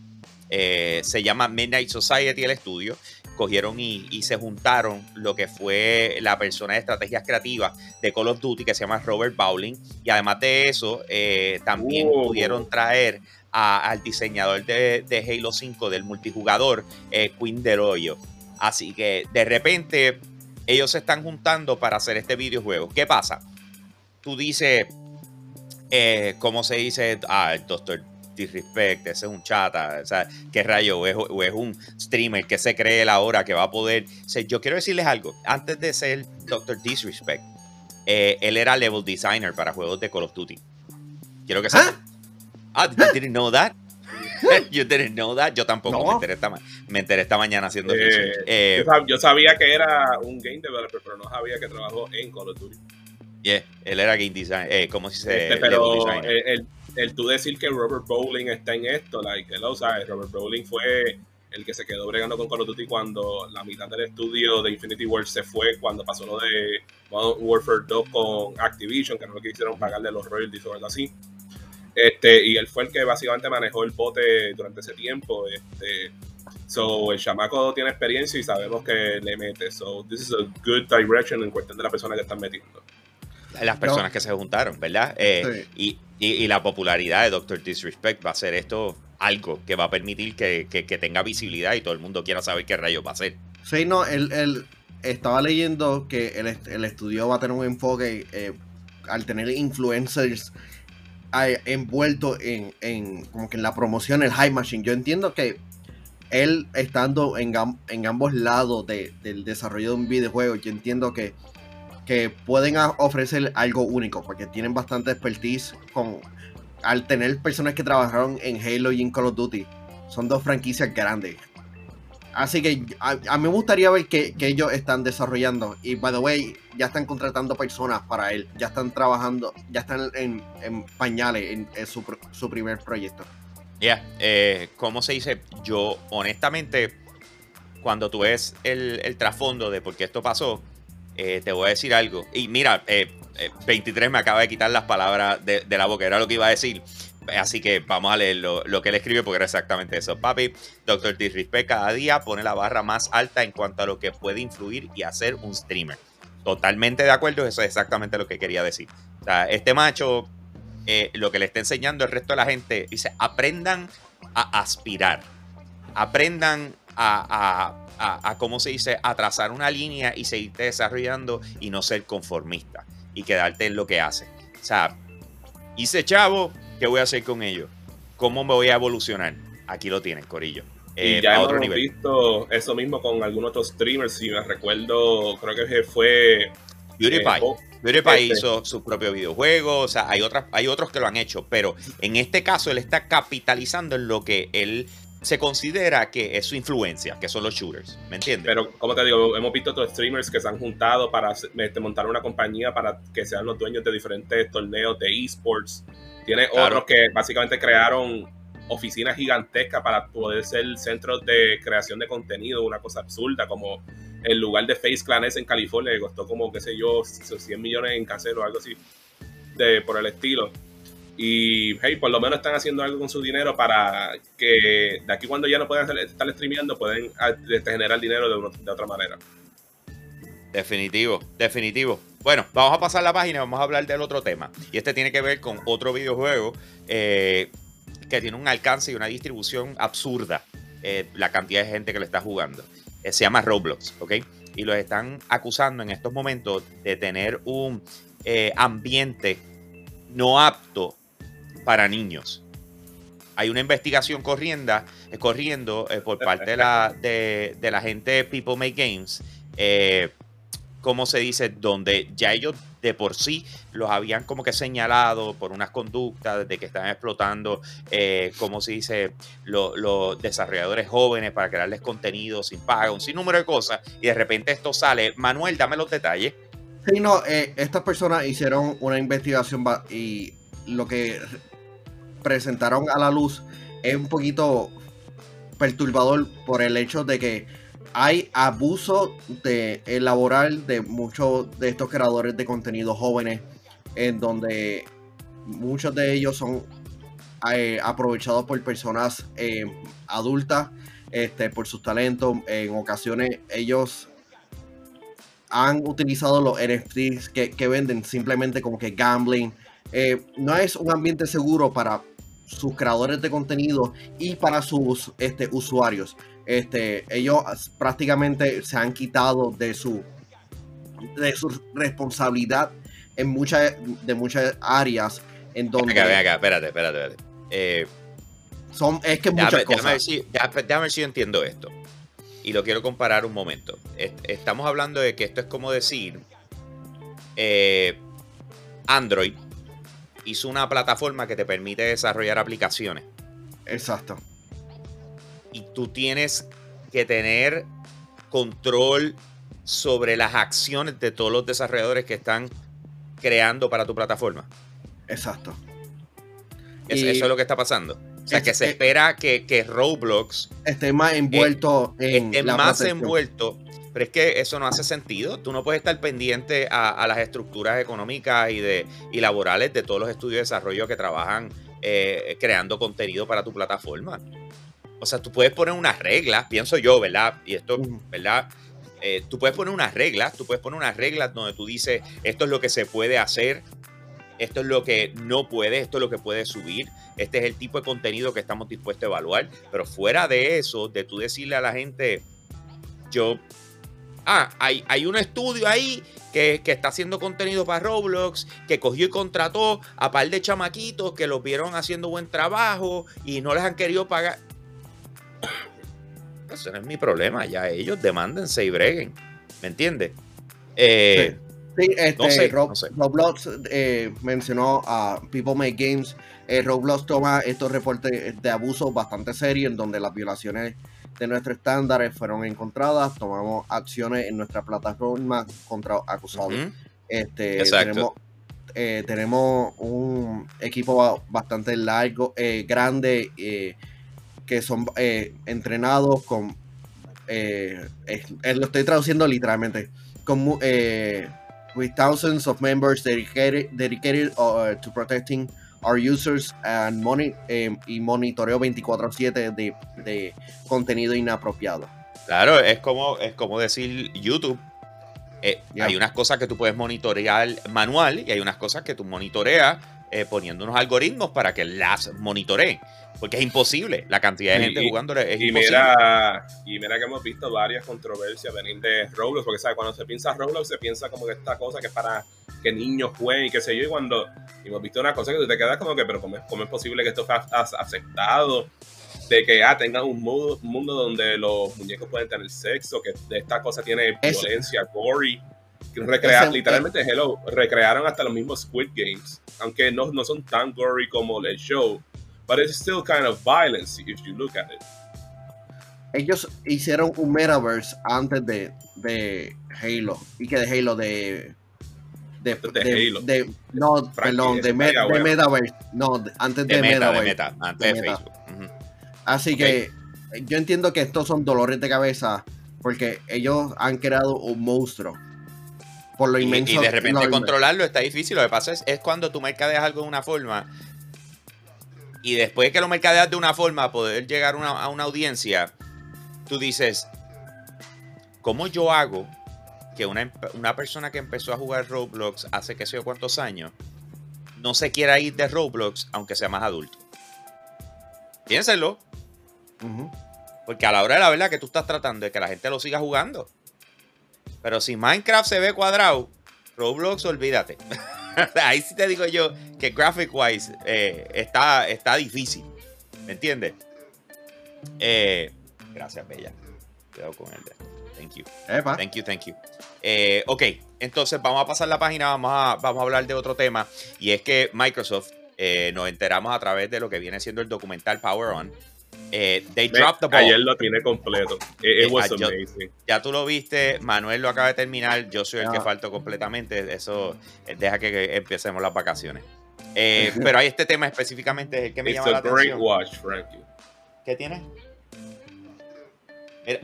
se llama Midnight Society el estudio. Cogieron y, se juntaron lo que fue la persona de estrategias creativas de Call of Duty que se llama Robert Bowling. Y además de eso, también oh. pudieron traer al diseñador de, Halo 5 del multijugador, Quinn Deroyo. Así que de repente ellos se están juntando para hacer este videojuego. ¿Qué pasa? Tú dices, eh, ¿cómo se dice? Ah, el doctor disrespect, ese es un chata, o sea, qué rayo, o es, un streamer que se cree la hora que va a poder. O yo quiero decirles algo, antes de ser Doctor Disrespect, eh, él era level designer para juegos de Call of Duty. Quiero que sepan. ¿Ah? ah, you didn't know that? you didn't know that? Yo tampoco me, enteré esta, me enteré esta mañana haciendo
eh, eh yo, sabía que era un game developer, pero no sabía que trabajó en Call of Duty.
Yeah, él era game designer, eh, ¿cómo se dice?
Este, pero el, el, tú decir que Robert Bowling está en esto, like, lo sabes, Robert Bowling fue el que se quedó bregando con Call of Duty cuando la mitad del estudio de Infinity War se fue, cuando pasó lo de Modern Warfare 2 con Activision, que no lo quisieron pagarle los royalties o algo así. Este, y él fue el que básicamente manejó el bote durante ese tiempo. Este, so, el chamaco tiene experiencia y sabemos que le mete. So, this is a good direction en cuestión de la persona que están metiendo.
Las personas que se juntaron, ¿verdad? Eh, y, y, la popularidad de Doctor Disrespect va a ser esto algo que va a permitir que, que, tenga visibilidad y todo el mundo quiera saber qué rayos va a ser.
Sí, no, él, él estaba leyendo que el, el, estudio va a tener un enfoque eh, al tener influencers envuelto en, en, como que en la promoción, el High Machine. Yo entiendo que él estando en, en ambos lados del desarrollo de un videojuego, yo entiendo que, que pueden ofrecer algo único, porque tienen bastante expertise con, al tener personas que trabajaron en Halo y en Call of Duty. Son dos franquicias grandes. Así que a, mí me gustaría ver que, ellos están desarrollando. Y by the way, ya están contratando personas para él. Ya están trabajando, ya están en, pañales en, su, primer proyecto.
Ya, eh, ¿cómo se dice? Yo, honestamente, cuando tú ves el, trasfondo de por qué esto pasó, eh, te voy a decir algo. Y mira, 23 eh, me acaba de quitar las palabras de, de la boca, era lo que iba a decir. Así que vamos a leer lo, que él escribe porque era exactamente eso. Papi, Dr. Disrespect cada día pone la barra más alta en cuanto a lo que puede influir y hacer un streamer. Totalmente de acuerdo, eso es exactamente lo que quería decir. O sea, este macho, eh, lo que le está enseñando el resto de la gente, dice, aprendan a aspirar. Aprendan a, ¿cómo se dice?, a trazar una línea y seguirte desarrollando y no ser conformista y quedarte en lo que hace. O sea, hice chavo, ¿Qué voy a hacer con ellos? ¿Cómo me voy a evolucionar? Aquí lo tienen, Corillo.
y eh, ya hemos visto eso mismo con algunos otros streamers. Si me recuerdo, creo que fue.
PewDiePie. Eh, PewDiePie este. hizo su propio videojuego. O sea, hay, otras, hay otros que lo han hecho. Pero en este caso, él está capitalizando en lo que él se considera que es su influencia, que son los shooters. ¿Me entiendes?
Pero, como te digo, hemos visto otros streamers que se han juntado para este, montar una compañía para que sean los dueños de diferentes torneos de esports tiene otros que básicamente crearon oficinas gigantescas para poder ser centros de creación de contenido, una cosa absurda, como el lugar de Face Clan en California, que costó como, qué sé yo, 100 millones en casero o algo así, de, por el estilo. Y, hey, por lo menos están haciendo algo con su dinero para que de aquí cuando ya no puedan estar streameando, pueden ah, este, generar dinero de, de otra manera.
Definitivo, definitivo. Bueno, vamos a pasar la página vamos a hablar del otro tema. Y este tiene que ver con otro videojuego eh, que tiene un alcance y una distribución absurda. Eh, la cantidad de gente que lo está jugando. Eh, se llama Roblox, ¿ok? Y los están acusando en estos momentos de tener un ambiente no apto para niños. Hay una investigación corriendo, corriendo por parte de la, de, de la gente de People Make Games. ¿Cómo se dice? Donde ya ellos de por sí los habían como que señalado por unas conductas de que estaban explotando, eh, como se dice, los desarrolladores jóvenes para crearles contenido sin pago, un sinnúmero de cosas, y de repente esto sale. Manuel, dame los detalles.
Sí, no, eh, estas personas hicieron una investigación y lo que presentaron a la luz es un poquito perturbador por el hecho de que hay abuso de, eh, laboral de muchos de estos creadores de contenido jóvenes, en donde muchos de ellos son eh, aprovechados por personas eh, adultas este, por sus talentos. En ocasiones ellos han utilizado los NFTs que, venden simplemente como que gambling. no es un ambiente seguro para sus creadores de contenido y para sus este, usuarios este, ellos prácticamente se han quitado de su, de su responsabilidad en muchas, de muchas áreas en donde
acá, ven acá, espérate, espérate, espérate. Eh,
son, es que
déjame,
muchas
déjame ver
cosas.
si, déjame- déjame ver si yo entiendo esto. Y lo quiero comparar un momento. Est- Estamos hablando de que esto es como decir, eh, Android hizo una plataforma que te permite desarrollar aplicaciones.
Exacto.
Y tú tienes que tener control sobre las acciones de todos los desarrolladores que están creando para tu plataforma.
Exacto.
Es-
Y-
eso es lo que está pasando. O sea,
Es-
que se
eh,
espera que, que Roblox
Esté más envuelto en
esté
la
más
protección.
envuelto, pero es que eso no hace sentido. Tú no puedes estar pendiente a, a las estructuras económicas y, de, y laborales de todos los estudios de desarrollo que trabajan eh, creando contenido para tu plataforma. O sea, tú puedes poner unas reglas, pienso yo, ¿verdad? Y esto. ¿verdad? Eh, tú puedes poner unas reglas, tú puedes poner unas reglas donde tú dices, esto es lo que se puede hacer, esto es lo que no puede, esto es lo que puede subir, este es el tipo de contenido que estamos dispuestos a evaluar, pero fuera de eso, de tú decirle a la gente, yo, ah, hay, hay un estudio ahí que, que está haciendo contenido para Roblox, que cogió y contrató a par de chamaquitos que los vieron haciendo buen trabajo y no les han querido pagar. Eso no es mi problema, ya ellos demándense y breguen, ¿me entiendes? Eh,
Sí, este,
No sé,
Rob-
no sé.
Roblox eh, mencionó a People Make Games. Eh, Roblox toma estos reportes de abuso bastante serios, en donde las violaciones de nuestros estándares fueron encontradas. Tomamos acciones en nuestra plataforma contra acusados. Este,
Exacto.
tenemos, eh, tenemos un equipo ba- bastante largo, eh, grande, eh, que son eh, entrenados con. eh, lo estoy traduciendo literalmente. Con, eh, with thousands of members dedicated, dedicated uh, to protecting our users and moni- eh, y monitoreo 24/7 de, de contenido inapropiado.
Claro, es como, es como decir YouTube. Eh. Hay unas cosas que tú puedes monitorear manual y hay unas cosas que tú monitoreas eh, poniendo unos algoritmos para que las monitoreen. Porque es imposible. La cantidad de gente jugando es
Y
imposible.
mira, y mira que hemos visto varias controversias venir de Roblox, porque ¿sabes? cuando se piensa Roblox se piensa como que esta cosa que es para que niños jueguen y qué sé yo, y cuando hemos visto una cosa que tú te quedas como que, pero ¿cómo es, cómo es posible que esto sea aceptado? De que ah, tengan un mundo, un mundo donde los muñecos pueden tener sexo, que esta cosa tiene
Eso-
violencia, gory. Que recrea-
Ese-
literalmente, hello, recrearon hasta los mismos Squid Games, aunque no, no son tan gory como el show, but it's still kind of violence if you look at it.
ellos hicieron un metaverse antes de, de Halo. Y que de Halo de. De,
De Halo.
de- no,
Frankie,
perdón, de, me- de. Metaverse. No, de- antes de,
de meta, de
Metaverse.
meta, antes de. Facebook.
Así que yo entiendo que estos son dolores de cabeza porque ellos han creado un monstruo. Por lo
Y,
inmenso.
y de repente
lo-
controlarlo está difícil. Lo que pasa es, es cuando tú mercadeas algo de una forma y después que lo mercadeas de una forma, poder llegar a una, a una audiencia, tú dices, ¿cómo yo hago que una, una persona que empezó a jugar Roblox hace que sé yo cuántos años no se quiera ir de Roblox aunque sea más adulto? Piénselo, porque a la hora de la verdad que tú estás tratando de que la gente lo siga jugando. Pero si Minecraft se ve cuadrado, Roblox, olvídate. Ahí sí te digo yo que graphic wise eh, está, está difícil. ¿Me entiendes? Eh, gracias, Bella. Cuidado con el de. Thank you.
Epa.
Thank you, thank you. Eh, ok, entonces vamos a pasar la página, vamos a, vamos a hablar de otro tema. Y es que Microsoft, eh, nos enteramos a través de lo que viene siendo el documental Power On. Eh, they dropped the ball.
Ayer lo tiene completo. It, it was
Ah, yo-
amazing.
Ya tú lo viste, Manuel lo acaba de terminar, yo soy el que
Ah.
falto completamente. Eso eh, deja que, empecemos las vacaciones. Eh, pero hay este tema específicamente es el que me
It's
llama la atención.
watch, Frankie.
¿Qué tiene?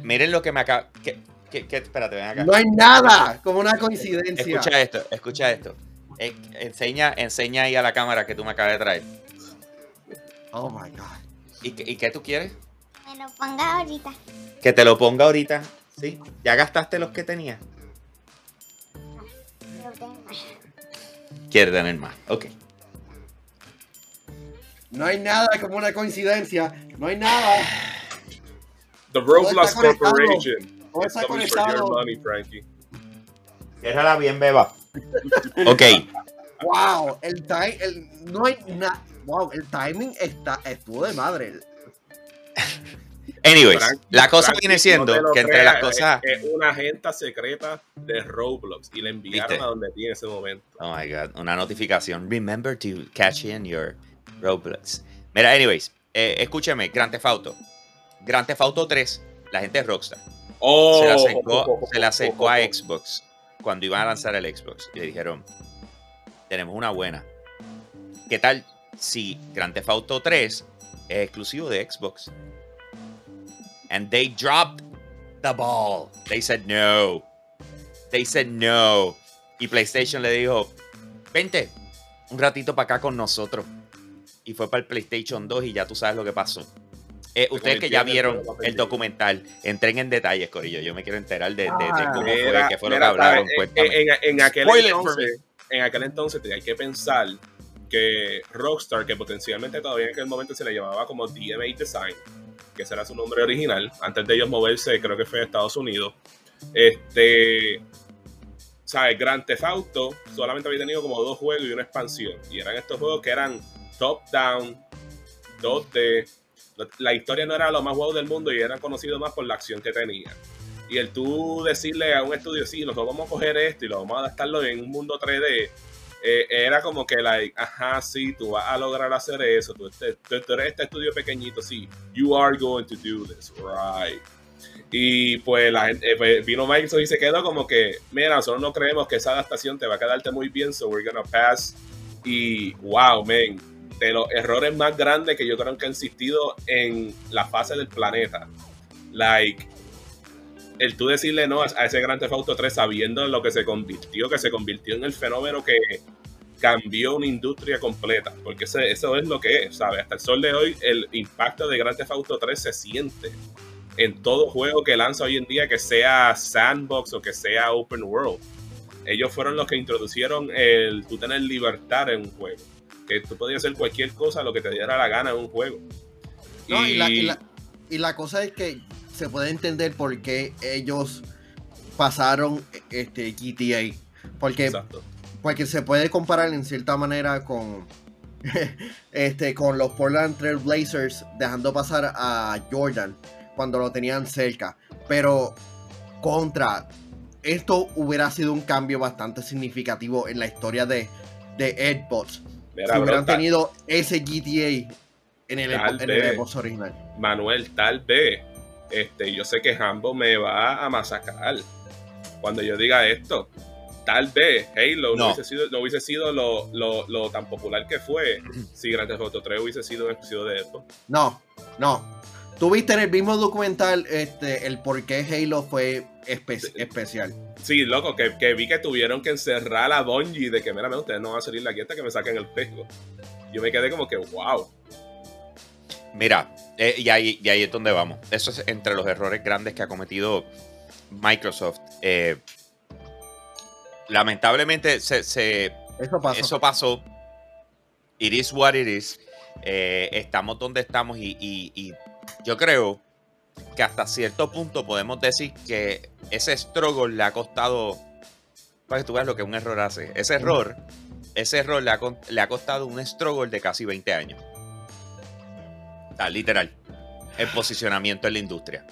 Miren lo que me acaba. ¿qué, qué, qué? Espérate, ven acá.
No hay nada como una coincidencia.
Escucha esto, escucha esto. Eh, enseña, enseña ahí a la cámara que tú me acabas de traer.
Oh my god.
¿Y, qué- y qué tú quieres?
Me lo ponga ahorita.
Que te lo ponga ahorita. ¿Sí? ¿Ya gastaste los que tenías?
Lo tengo.
Quiere tener más. Ok.
No hay nada como una coincidencia. No hay nada.
The Roblox. Corporation. It's
está conectado.
Ciérrala bien, beba. Ok.
wow, el, time, el no hay nada. Wow, el timing está, estuvo de madre.
Anyways,
Frank-
la cosa
Frank,
viene siendo que entre
creas,
las cosas.
Es, es una agenda secreta de Roblox y la enviaron
¿Viste?
a donde tiene ese momento.
Oh my god, una notificación. Remember to catch in your Roblox. Mira, anyways, eh, escúcheme, Grand Theft Auto. Grand Theft Auto 3, la gente de Rockstar.
Oh,
se le acercó, se le acercó a Xbox cuando iban a lanzar el Xbox y le dijeron, tenemos una buena. ¿Qué tal si Grand Theft Auto 3 es exclusivo de Xbox? And they dropped the ball. They said no. They said no. Y PlayStation le dijo, vente un ratito para acá con nosotros. Y fue para el PlayStation 2 y ya tú sabes lo que pasó. Eh, ustedes que ya vieron el documental, entren en detalles, Corillo. Yo me quiero enterar de, de- de
Ah.
cómo fue, qué fue lo que hablaron.
¿sabes?
Cuéntame.
En, en- en aquel entonces, en aquel entonces te- hay que pensar que Rockstar, que potencialmente todavía en aquel momento se le llamaba como DMA Design, que ese era su nombre original, antes de ellos moverse, creo que fue a Estados Unidos, este, ¿sabes? Grand Theft Auto solamente había tenido como dos juegos y una expansión, y eran estos juegos que eran top-down, 2D, la- historia no era lo más wow del mundo y eran conocidos más por la acción que tenía. Y el tú decirle a un estudio, sí, nosotros vamos a coger esto y lo vamos a adaptarlo en un mundo 3D, eh, era como que, like, ajá, sí, tú vas a lograr hacer eso, tú, este- tú- tú eres este estudio pequeñito, sí, you are going to do this, right. Y pues la gente, eh, pues, vino Microsoft y se quedó como que, mira, nosotros no creemos que esa adaptación te va a quedarte muy bien, so we're gonna pass. Y wow, man, de los errores más grandes que yo creo que han existido en la fase del planeta. Like, el tú decirle no a ese Grand Theft Auto 3 sabiendo lo que se convirtió, que se convirtió en el fenómeno que cambió una industria completa, porque ese- eso es lo que es, ¿sabes? Hasta el sol de hoy el impacto de Grand Theft Auto 3 se siente en todo juego que lanza hoy en día, que sea sandbox o que sea open world. Ellos fueron los que introducieron el tú tener libertad en un juego, que tú podías hacer cualquier cosa lo que te diera la gana en un juego.
No, y,
Y-
la, y la- y la cosa es que se puede entender por qué ellos pasaron este GTA. Porque,
Exacto.
porque se puede comparar en cierta manera con este con los Portland Trail Blazers dejando pasar a Jordan cuando lo tenían cerca. Pero contra esto hubiera sido un cambio bastante significativo en la historia de, de.
Mira,
si hubieran tenido ese GTA en el, en el original.
Manuel, tal vez, este, yo sé que Hambo me va a masacrar cuando yo diga esto. Tal vez Halo no,
No.
hubiese sido, no hubiese sido lo, lo- lo tan popular que fue si Grand Theft Auto 3 hubiese sido un exclusivo de Xbox.
No, no. Tú viste en el mismo documental este, el por qué Halo fue espe- especial.
Sí, loco, que, que vi que tuvieron que encerrar a Bungie de que, mira, ustedes no van a salir aquí hasta que me saquen el juego. Yo me quedé como que, wow.
Mira, eh, y, ahí, y ahí es donde vamos. Eso es entre los errores grandes que ha cometido Microsoft. Eh, lamentablemente se, se-
Eso pasó.
eso pasó. It is what it is. Eh, estamos donde estamos y, y- y yo creo que hasta cierto punto podemos decir que ese struggle le ha costado, para que tú veas lo que un error hace, ese error, ese error le ha, le ha costado un struggle de casi 20 años. Literal, el posicionamiento en la industria.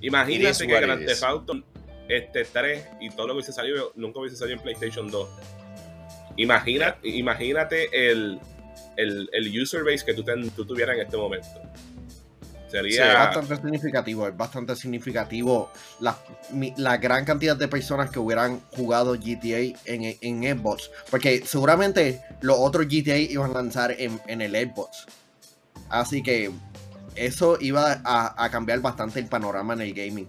Imagínate que Grand. Theft Auto este 3 y todo lo que hubiese salido nunca hubiese salido en PlayStation 2. Imagina, Imagínate el, el, el user base que tú, ten- tú tuvieras en este momento.
Es
Sería.
bastante significativo, es bastante significativo la, la gran cantidad de personas que hubieran jugado GTA en, en Xbox. Porque seguramente los otros GTA iban a lanzar en, en el Xbox. Así que eso iba a, a cambiar bastante el panorama en el gaming.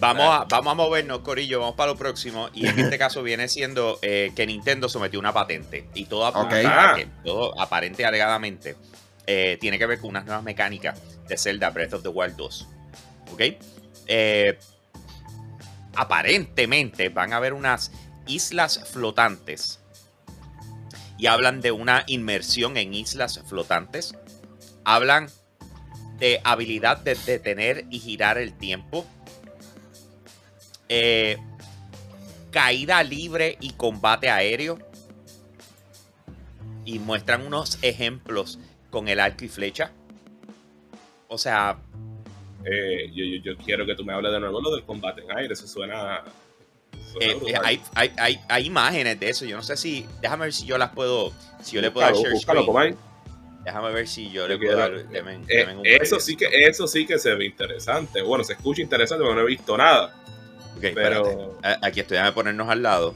Vamos a, vamos a movernos, Corillo, vamos para lo próximo. Y en este caso viene siendo eh, que Nintendo sometió una patente. Y todo apunta
Ok.
a que, todo aparente y alegadamente, eh, tiene que ver con unas nuevas mecánicas de Zelda Breath of the Wild 2. ¿Ok? Eh, aparentemente van a haber unas islas flotantes. Y hablan de una inmersión en islas flotantes. Hablan de habilidad de detener y girar el tiempo. Eh, caída libre y combate aéreo. Y muestran unos ejemplos con el arco y flecha. O sea,
Eh, yo, quiero que tú me hables de nuevo lo del combate en aire. Eso suena.
Eh, eh, hay, hay- hay- hay imágenes de eso. Yo no sé si. Déjame ver si yo las puedo. Si yo le puedo dar share
búscalo,
screen.
Comay.
Déjame ver si yo le puedo dar. deme-
Eh,
deme un
eso sí que eso sí que se ve interesante. Bueno, se escucha interesante porque no he visto nada.
Ok, espérate.
Pero
A- Aquí estoy, déjame ponernos al lado.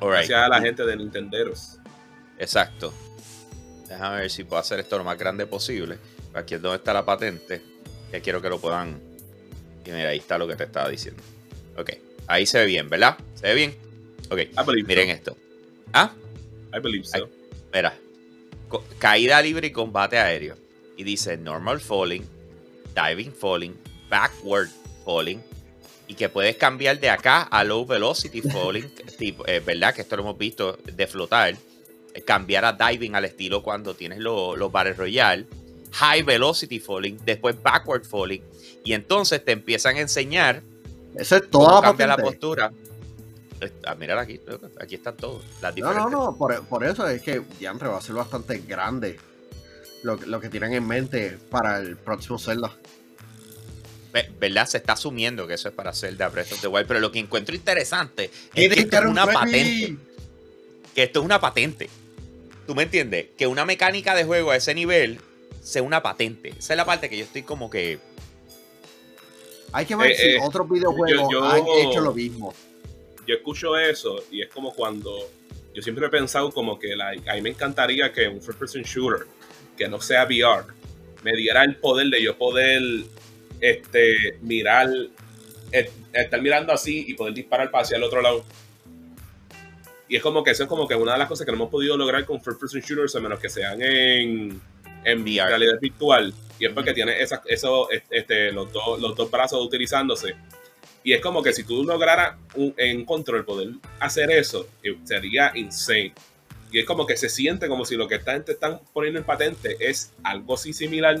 Alright.
gracias a la gente de Nintenderos.
Exacto. Déjame ver si puedo hacer esto lo más grande posible. Aquí es donde está la patente. Que quiero que lo puedan. Y mira, ahí está lo que te estaba diciendo. Ok. Ahí se ve bien, ¿verdad? ¿Se ve bien? Ok. Miren esto. Ah.
I believe so.
Mira, caída libre y combate aéreo. Y dice normal falling, diving falling, backward falling. Y que puedes cambiar de acá a low velocity falling, tipo, eh, ¿verdad? Que esto lo hemos visto de flotar. Eh, Cambiar a diving al estilo cuando tienes lo- los Battle Royale. High velocity falling, después backward falling. Y entonces te empiezan a enseñar
Esa es
cómo
toda la
cambia la postura. Ah, mira aquí, aquí están todos. Las
No,
diferentes.
no, no, por, por eso es que Diantre va a ser bastante grande lo, que- lo que tienen en mente para el próximo Zelda.
Ve- ¿Verdad? Se está asumiendo que eso es para Zelda Breath of the Wild, pero lo que encuentro interesante es que esto es
un
una patente. Que esto es una patente. ¿Tú me entiendes? Que una mecánica de juego a ese nivel sea una patente. Esa es la parte que yo estoy como que.
Hay que ver
Eh,
si
eh,
otros videojuegos
yo- yo-
han hecho lo mismo.
Yo escucho eso y es como cuando yo siempre he pensado como que like, a mí me encantaría que un first person shooter que no sea VR me diera el poder de yo poder este mirar estar mirando así y poder disparar para hacia el otro lado. Y es como que eso es como que una de las cosas que no hemos podido lograr con first person shooters a menos que sean en, en
VR.
realidad virtual. Y es porque tiene esas, eso, este, los, dos, los dos brazos utilizándose. Y es como que si tú lograras un, en control poder hacer eso, eh, sería insane. Y es como que se siente como si lo que están, te están poniendo en patente es algo así similar.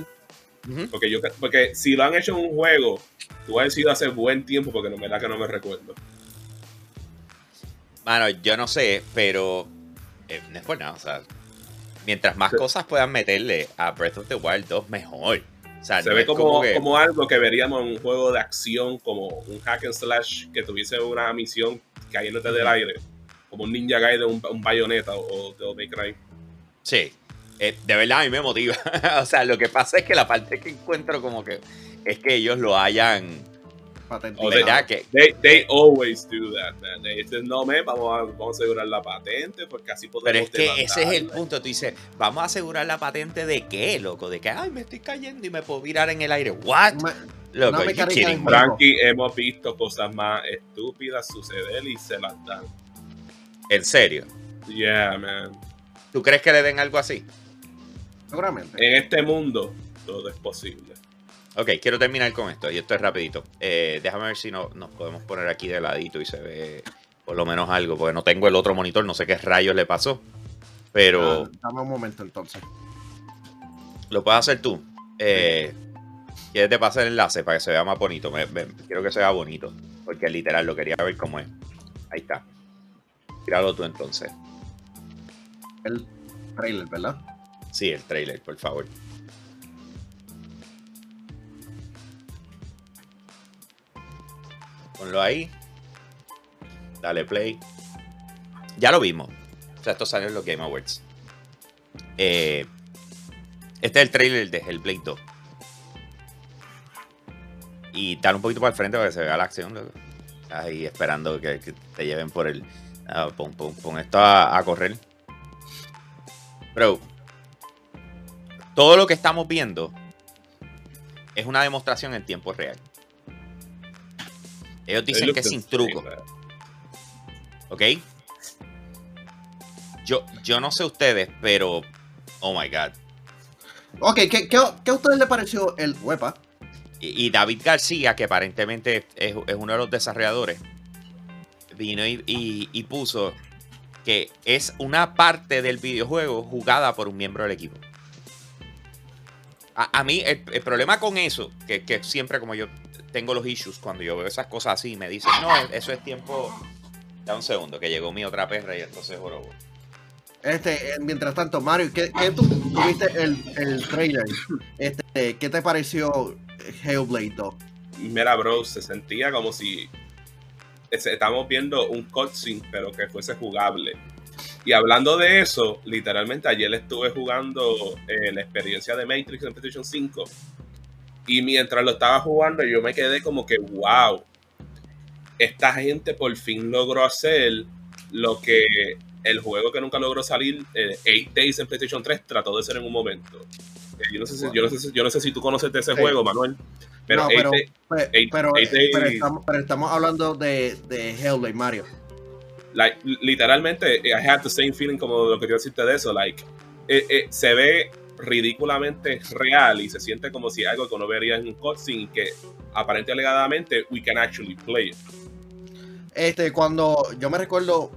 Porque, yo, porque si lo han hecho en un juego, tú has sido hace buen tiempo, porque no verdad que no me recuerdo.
Mano, yo no sé, pero. eh, no es por nada. O sea, mientras más cosas puedan meterle a Breath of the Wild 2, mejor. O sea,
Se
no
ve como,
que-
como algo que veríamos en un juego de acción, como un hack and slash que tuviese una misión cayéndote del aire, como un Ninja Gaiden, un, un bayoneta o, o May Cry.
Sí, eh, de verdad a mí me motiva. o sea, lo que pasa es que la parte que encuentro como que es que ellos lo hayan.
Patentizado.
O
¿Verdad? Que,
They, they always do that, man. They dicen, no, man, vamos a, vamos a asegurar la patente porque así podemos
pero es que ese es el
demandarla".
punto. Tú dices, vamos a asegurar la patente de qué, loco. De que, ay, me estoy cayendo y me puedo virar en el aire. ¿What?
Ma-
Loco,
de
me?
Frankie, hemos visto cosas más estúpidas suceder y se las dan.
En serio.
Yeah, man.
¿Tú crees que le den algo así?
Seguramente.
En este mundo, todo es posible.
Ok, quiero terminar con esto y esto es rapidito. Eh, déjame ver si no, nos podemos poner aquí de ladito y se ve por lo menos algo, porque no tengo el otro monitor, no sé qué rayos le pasó. Pero
Ah, dame un momento entonces.
lo puedes hacer tú. Eh, ¿Quieres te pasar el enlace para que se vea más bonito? Me- me- quiero que se vea bonito, porque literal lo quería ver cómo es. Ahí está. Tíralo tú entonces.
El trailer, ¿verdad?
Sí, el trailer, por favor. Ponlo ahí. Dale play. Ya lo vimos. O sea, esto salió en los Game Awards. Eh, este es el trailer de Hellblade 2. Y dale un poquito para el frente para que se vea la acción. Ahí esperando que, que te lleven por el. ah, pon, pon- pon esto a, a correr. Bro, todo lo que estamos viendo es una demostración en tiempo real. Ellos dicen que es sin truco. ¿ok? Yo, yo no sé ustedes, pero. Oh my god.
Ok, ¿qué, qué, qué a ustedes les pareció el huepa?
Y, y David García, que aparentemente es, es uno de los desarrolladores, vino y, y- y puso que es una parte del videojuego jugada por un miembro del equipo. A, a mí, el, el problema con eso, que, que siempre como yo tengo los issues cuando yo veo esas cosas así. Me dicen, no, eso es tiempo. Da un segundo, que llegó mi otra perra y entonces jorobo.
Este, eh, mientras tanto, Mario, ¿qué, qué tú tuviste el, el trailer? Este, ¿Qué te pareció Hellblade 2?
Mira, bro, se sentía como si es- estábamos viendo un cutscene, pero que fuese jugable. Y hablando de eso, literalmente ayer estuve jugando eh, la experiencia de Matrix en PlayStation 5. Y mientras lo estaba jugando, yo me quedé como que, wow, esta gente por fin logró hacer lo que el juego que nunca logró salir, eh, Eight Days en PlayStation 3, trató de hacer en un momento. Eh, yo, no sé si, yo, no sé si, yo no sé si tú conoces de ese
Sí.
juego, Manuel. Pero,
No,
Eight
pero-
Days-
Pe-
Eight-
pero,
Eight
pero
Days-
estamos, hablando de, de Hellblade, Mario.
like, literalmente, I had the same feeling como lo que yo decirte de eso. Like, eh, se ve ridículamente real y se siente como si algo que uno vería en un cutscene que aparente alegadamente we can actually play it.
Este, cuando yo me recuerdo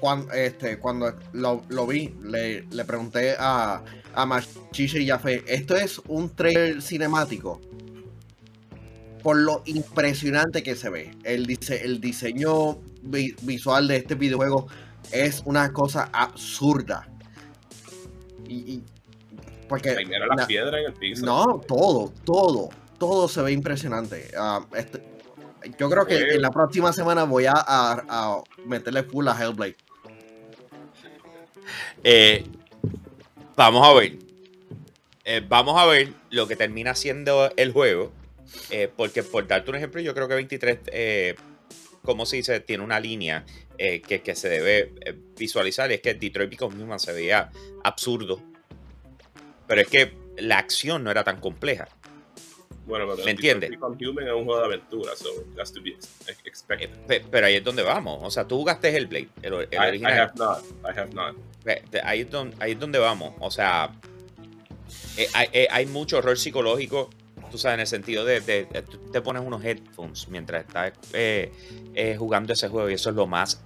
cuando, este, cuando lo, vi, le, le pregunté a, a Machiche y Jafé, ¿esto es un trailer cinemático? Por lo impresionante que se ve. El, dice, el diseño vi- visual de este videojuego es una cosa absurda. Y, y- porque
las piedras en el piso.
no, todo, todo, todo se ve impresionante. Ah, este, yo creo que en la próxima semana voy a, a- a meterle full a Hellblade.
Eh, vamos a ver. Eh, vamos a ver lo que termina siendo el juego. eh, porque por darte un ejemplo, yo creo que 23, eh, como se dice, tiene una línea eh, que, que se debe visualizar. y Es que Detroit Become Human se veía absurdo. Pero es que la acción no era tan compleja.
Bueno, pero
¿Me entiendes?
Become Human es un juego de aventura, so that's to be ex-
Eh,
expected.
pe- pero ahí es donde vamos. O sea, tú jugaste el Blade, el, el
I, I
original.
have not. I have not.
Ahí es, donde, ahí es donde vamos. O sea, eh, hay, eh, hay mucho horror psicológico. Tú sabes, en el sentido de, de- te pones unos headphones mientras estás eh, eh, jugando ese juego y eso es lo más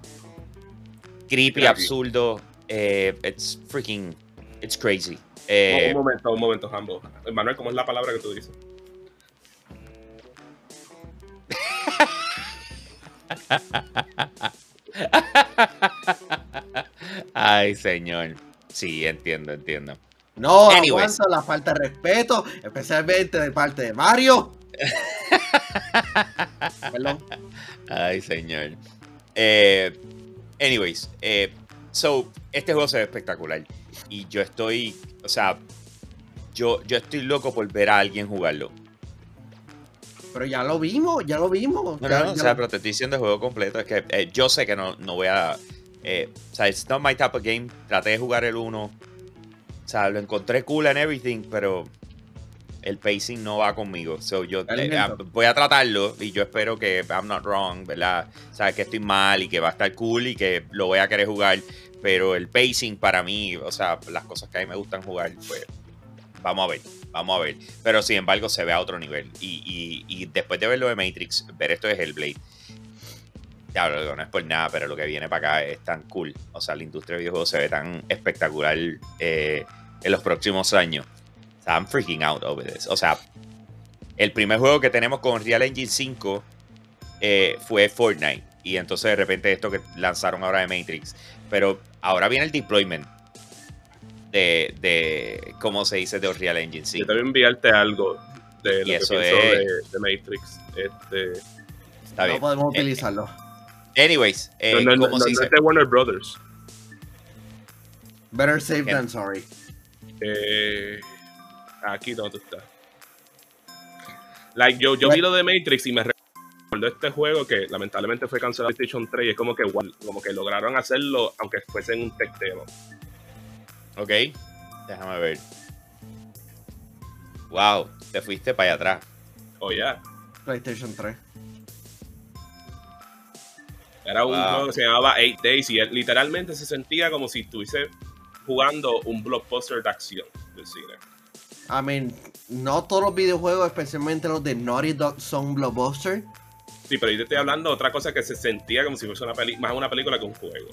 creepy, absurdo. eh, it's freaking, it's crazy. Eh,
un momento, un momento, Hambo. Manuel, ¿cómo es la palabra que tú dices?
Ay, señor. Sí, entiendo, entiendo.
No,
Anyways.
aguanto la falta de respeto, especialmente de parte de Mario. Perdón.
Ay, señor. Eh, anyways, eh, so, este juego se ve espectacular. Y yo estoy, o sea, yo, yo estoy loco por ver a alguien jugarlo.
Pero ya lo vimos, ya lo vimos.
No,
ya-
no, no, o sea,
lo-
pero te estoy diciendo el juego completo. Es que eh, yo sé que no, no voy a. eh, o sea, it's not my type of game. Traté de jugar el 1. O sea, lo encontré cool and everything, pero el pacing no va conmigo. So, yo eh, ah, voy a tratarlo y yo espero que I'm not wrong, ¿verdad? O sea, que estoy mal y que va a estar cool y que lo voy a querer jugar. Pero el pacing para mí, o sea, las cosas que a mí me gustan jugar, pues vamos a ver, vamos a ver. Pero sin embargo, se ve a otro nivel. Y, y- y después de ver lo de Matrix, ver esto de Hellblade. Ya, no es por nada, pero lo que viene para acá es tan cool. O sea, la industria de videojuegos se ve tan espectacular eh, en los próximos años. O sea, I'm freaking out over this. O sea, el primer juego que tenemos con Real Engine 5 eh, fue Fortnite. Y entonces de repente esto que lanzaron ahora de Matrix. Pero ahora viene el deployment de, de ¿cómo se dice? De Real Engine
Yo
5.
te voy a enviarte algo de
Y
lo que
eso
pienso
es-
de, de Matrix. Este,
Está
no
bien.
podemos
Eh,
utilizarlo.
Anyways, eh,
no, no, no,
¿cómo
no,
se
no
dice?
es de Warner Brothers.
Better safe than sorry.
Eh, aquí donde tú estás. Like, yo, yo vi lo de Matrix y me recordó este juego que lamentablemente fue cancelado en PlayStation 3 y es como que, como que lograron hacerlo aunque fuese en un tech demo.
Ok, déjame ver. Wow, te fuiste para allá atrás.
Oh, yeah.
PlayStation 3.
Era un
Wow.
juego que se llamaba Eight Days y él literalmente se sentía como si estuviese jugando un blockbuster de acción del cine.
I mean, no todos los videojuegos, especialmente los de Naughty Dog, son blockbuster.
Sí, pero yo te estoy hablando de otra cosa que se sentía como si fuese una peli más una película que un juego.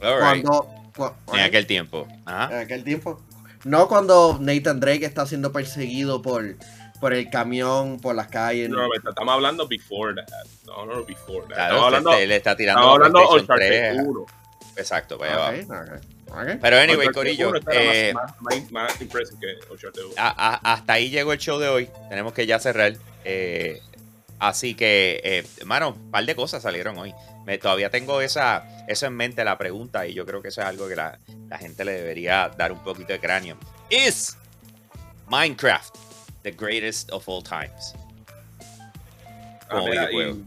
Right.
Cuando, cua-
En aquel tiempo. Ajá.
en aquel tiempo. No cuando Nathan Drake está siendo perseguido por, por el camión, por las calles.
No, pero estamos hablando before that. No, no, before that.
Claro,
estamos hablando,
este, le está tirando
estamos hablando
PlayStation
Uncharted
3.
1.
Exacto, pues ahí
Ok,
va.
ok, ok.
Pero anyway, Corillo,
1 era
eh,
más, más, más que Uncharted 1.
a- a- hasta ahí llegó el show de hoy. Tenemos que ya cerrar. Eh, así que, eh, hermano, un par de cosas salieron hoy. Me, todavía tengo esa, eso en mente, la pregunta, y yo creo que eso es algo que la, la gente le debería dar un poquito de cráneo. ¿Is Minecraft the greatest of all times?
Ah,
como
mira,
videojuego.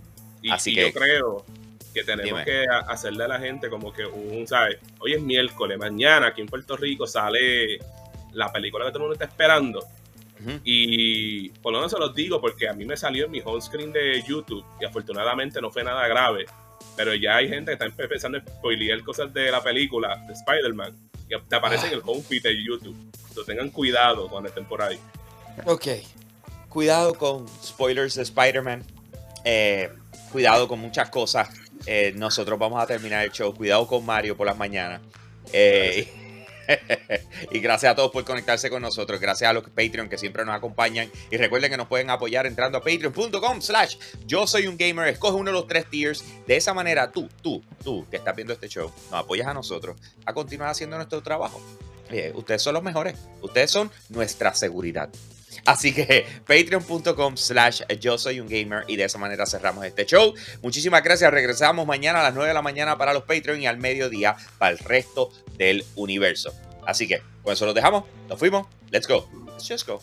y, y-
Así
y
que-
yo creo que tenemos
Dime.
que hacerle a la gente como que un, ¿sabes? Hoy es miércoles, mañana aquí en Puerto Rico sale la película que todo el mundo está esperando. Y por lo menos se los digo porque a mí me salió en mi home screen de YouTube y afortunadamente no fue nada grave. Pero ya hay gente que está empezando a spoilear cosas de la película de Spider-Man y te aparece en el home feed de YouTube. Entonces tengan cuidado cuando estén por ahí.
Ok. Cuidado con spoilers de Spider-Man. Eh, cuidado con muchas cosas. Eh, nosotros vamos a terminar el show. Cuidado con Mario por las mañanas. Eh, y gracias a todos por conectarse con nosotros. Gracias a los Patreon que siempre nos acompañan. Y recuerden que nos pueden apoyar entrando a patreon.com slash yo soy un gamer. Escoge uno de los tres tiers. De esa manera tú, tú, tú que estás viendo este show, nos apoyas a nosotros a continuar haciendo nuestro trabajo. Eh, ustedes son los mejores. Ustedes son nuestra seguridad. Así que patreon.com slash yo soy un gamer y de esa manera cerramos este show. Muchísimas gracias. Regresamos mañana a las 9 de la mañana para los Patreon y al mediodía para el resto del universo. Así que con eso los dejamos. Nos fuimos. Let's go. Let's just go.